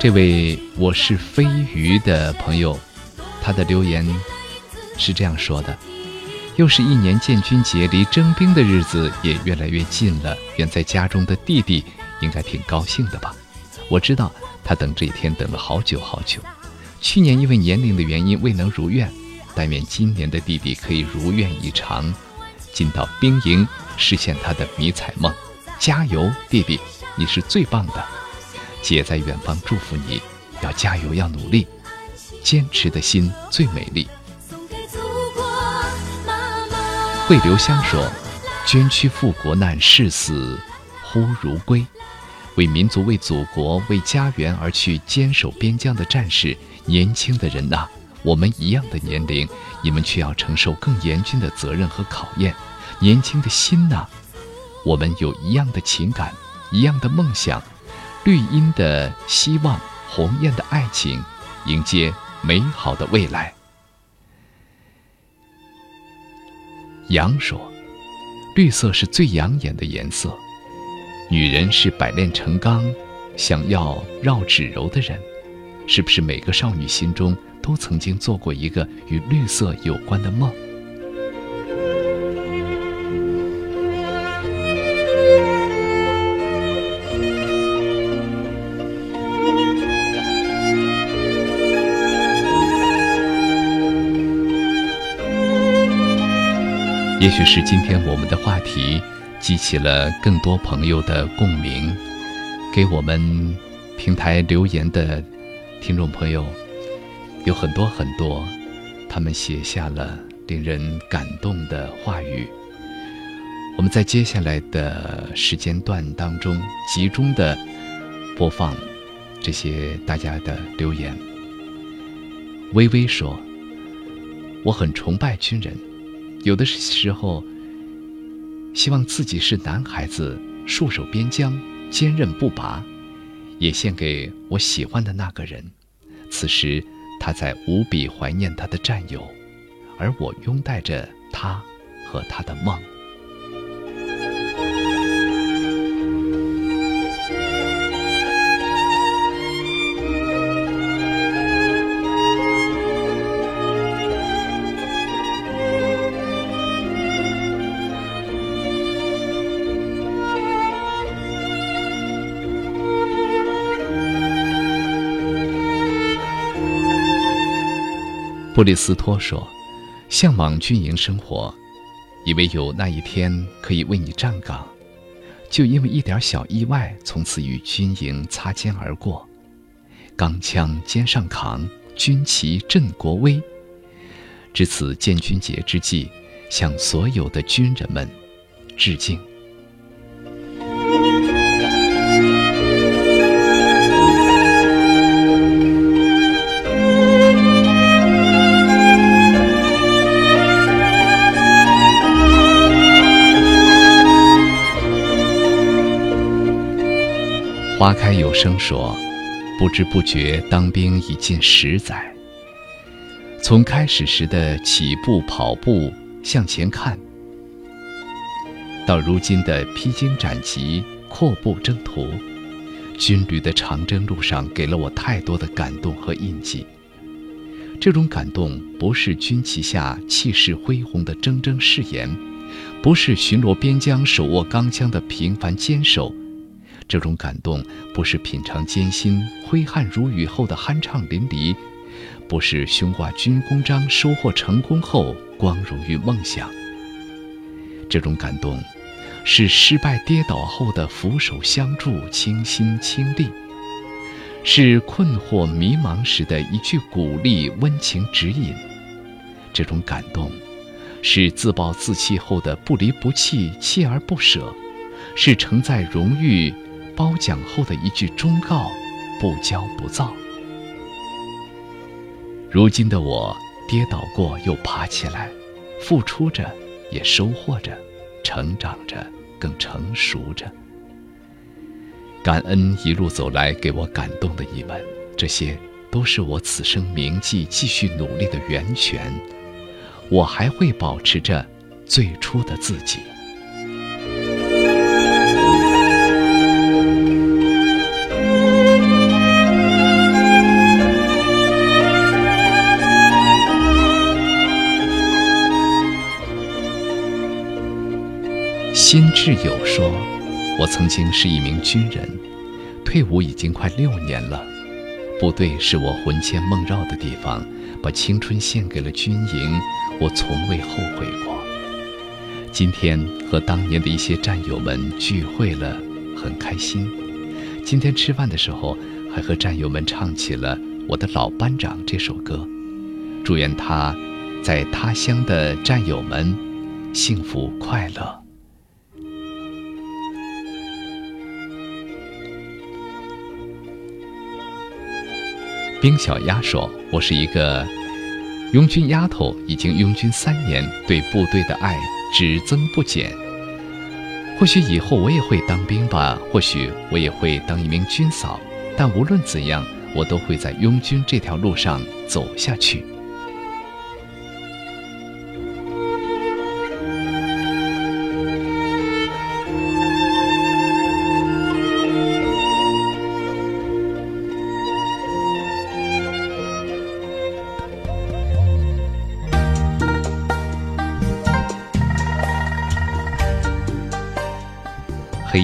这位我是飞鱼的朋友，他的留言是这样说的：又是一年建军节，离征兵的日子也越来越近了。远在家中的弟弟应该挺高兴的吧？我知道他等这一天等了好久好久。去年因为年龄的原因未能如愿，但愿今年的弟弟可以如愿以偿，进到兵营，实现他的迷彩梦。加油，弟弟，你是最棒的！姐在远方祝福你，要加油，要努力，坚持的心最美丽。惠留香说：“捐躯赴国难，视死忽如归。为民族、为祖国、为家园而去坚守边疆的战士，年轻的人呐、我们一样的年龄，你们却要承受更严峻的责任和考验。年轻的心呐、我们有一样的情感，一样的梦想，绿荫的希望，红艳的爱情，迎接美好的未来。”杨说：“绿色是最养眼的颜色，女人是百炼成钢，想要绕指柔的人，是不是每个少女心中都曾经做过一个与绿色有关的梦？”也许是今天我们的话题激起了更多朋友的共鸣，给我们平台留言的听众朋友有很多很多，他们写下了令人感动的话语。我们在接下来的时间段当中集中的播放这些大家的留言。微微说：“我很崇拜军人。”有的时候，希望自己是男孩子，戍守边疆，坚韧不拔，也献给我喜欢的那个人。此时，他在无比怀念他的战友，而我拥戴着他和他的梦。布里斯托说：“向往军营生活，以为有那一天可以为你站岗，就因为一点小意外，从此与军营擦肩而过。钢枪肩上扛，军旗振国威。至此建军节之际，向所有的军人们致敬。”花开有声说：“不知不觉当兵已近十载。从开始时的起步跑步向前看，到如今的披荆斩棘阔步征途，军旅的长征路上给了我太多的感动和印记。这种感动不是军旗下气势恢宏的铮铮誓言，不是巡逻边疆手握钢枪的平凡坚守。”这种感动不是品尝艰辛、挥汗如雨后的酣畅淋漓，不是胸挂军功章、收获成功后光荣与梦想。这种感动，是失败跌倒后的扶手相助、倾心倾力；是困惑迷茫时的一句鼓励、温情指引。这种感动，是自暴自弃后的不离不弃、锲而不舍；是承载荣誉。褒奖后的一句忠告：不骄不躁。如今的我，跌倒过又爬起来，付出着，也收获着，成长着，更成熟着。感恩一路走来给我感动的你们，这些都是我此生铭记、继续努力的源泉。我还会保持着最初的自己。辛志友说：“我曾经是一名军人，退伍已经快六年了。部队是我魂牵梦绕的地方，把青春献给了军营，我从未后悔过。今天和当年的一些战友们聚会了，很开心。今天吃饭的时候，还和战友们唱起了《我的老班长》这首歌，祝愿他在他乡的战友们幸福快乐。”冰小鸭说：“我是一个拥军丫头，已经拥军三年，对部队的爱只增不减。或许以后我也会当兵吧，或许我也会当一名军嫂。但无论怎样，我都会在拥军这条路上走下去。”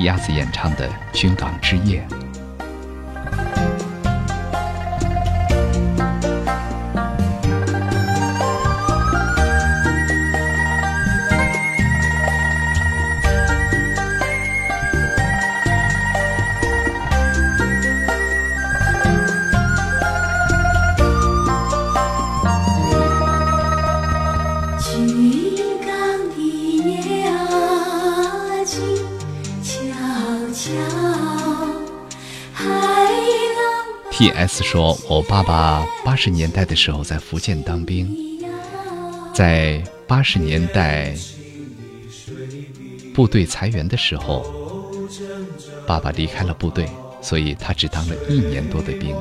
鸭子演唱的《军港之夜》。说：“我爸爸八十年代的时候在福建当兵，在八十年代部队裁员的时候，爸爸离开了部队，所以他只当了一年多的兵。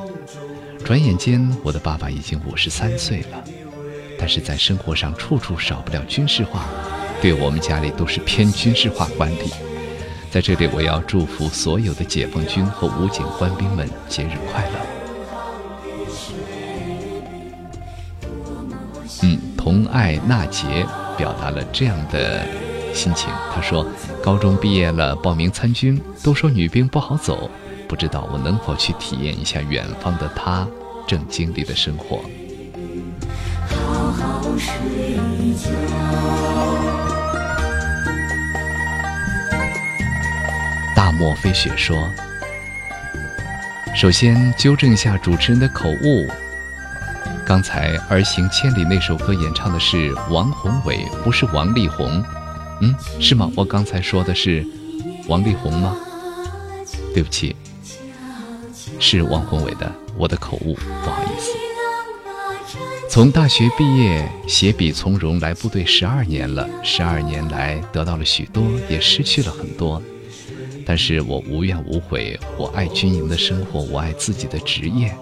转眼间，我的爸爸已经五十三岁了，但是在生活上处处少不了军事化，对我们家里都是偏军事化管理。”在这里，我要祝福所有的解放军和武警官兵们节日快乐。嗯，同爱娜杰表达了这样的心情。他说：“高中毕业了，报名参军，都说女兵不好走，不知道我能否去体验一下远方的她正经历的生活。”。大漠飞雪说：“首先纠正一下主持人的口误，刚才《儿行千里》那首歌演唱的是王宏伟，不是王力宏。嗯，是吗？我刚才说的是王力宏吗？对不起，是王宏伟的，我的口误，不好意思。从大学毕业，携笔从戎来部队十二年了，十二年来得到了许多，也失去了很多。”但是我无怨无悔，我爱军营的生活，我爱自己的职业。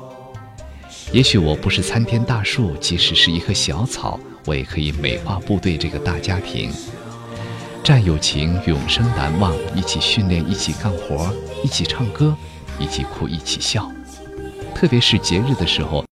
也许我不是参天大树，即使是一棵小草，我也可以美化部队这个大家庭。战友情永生难忘，一起训练，一起干活，一起唱歌，一起哭，一起笑。特别是节日的时候。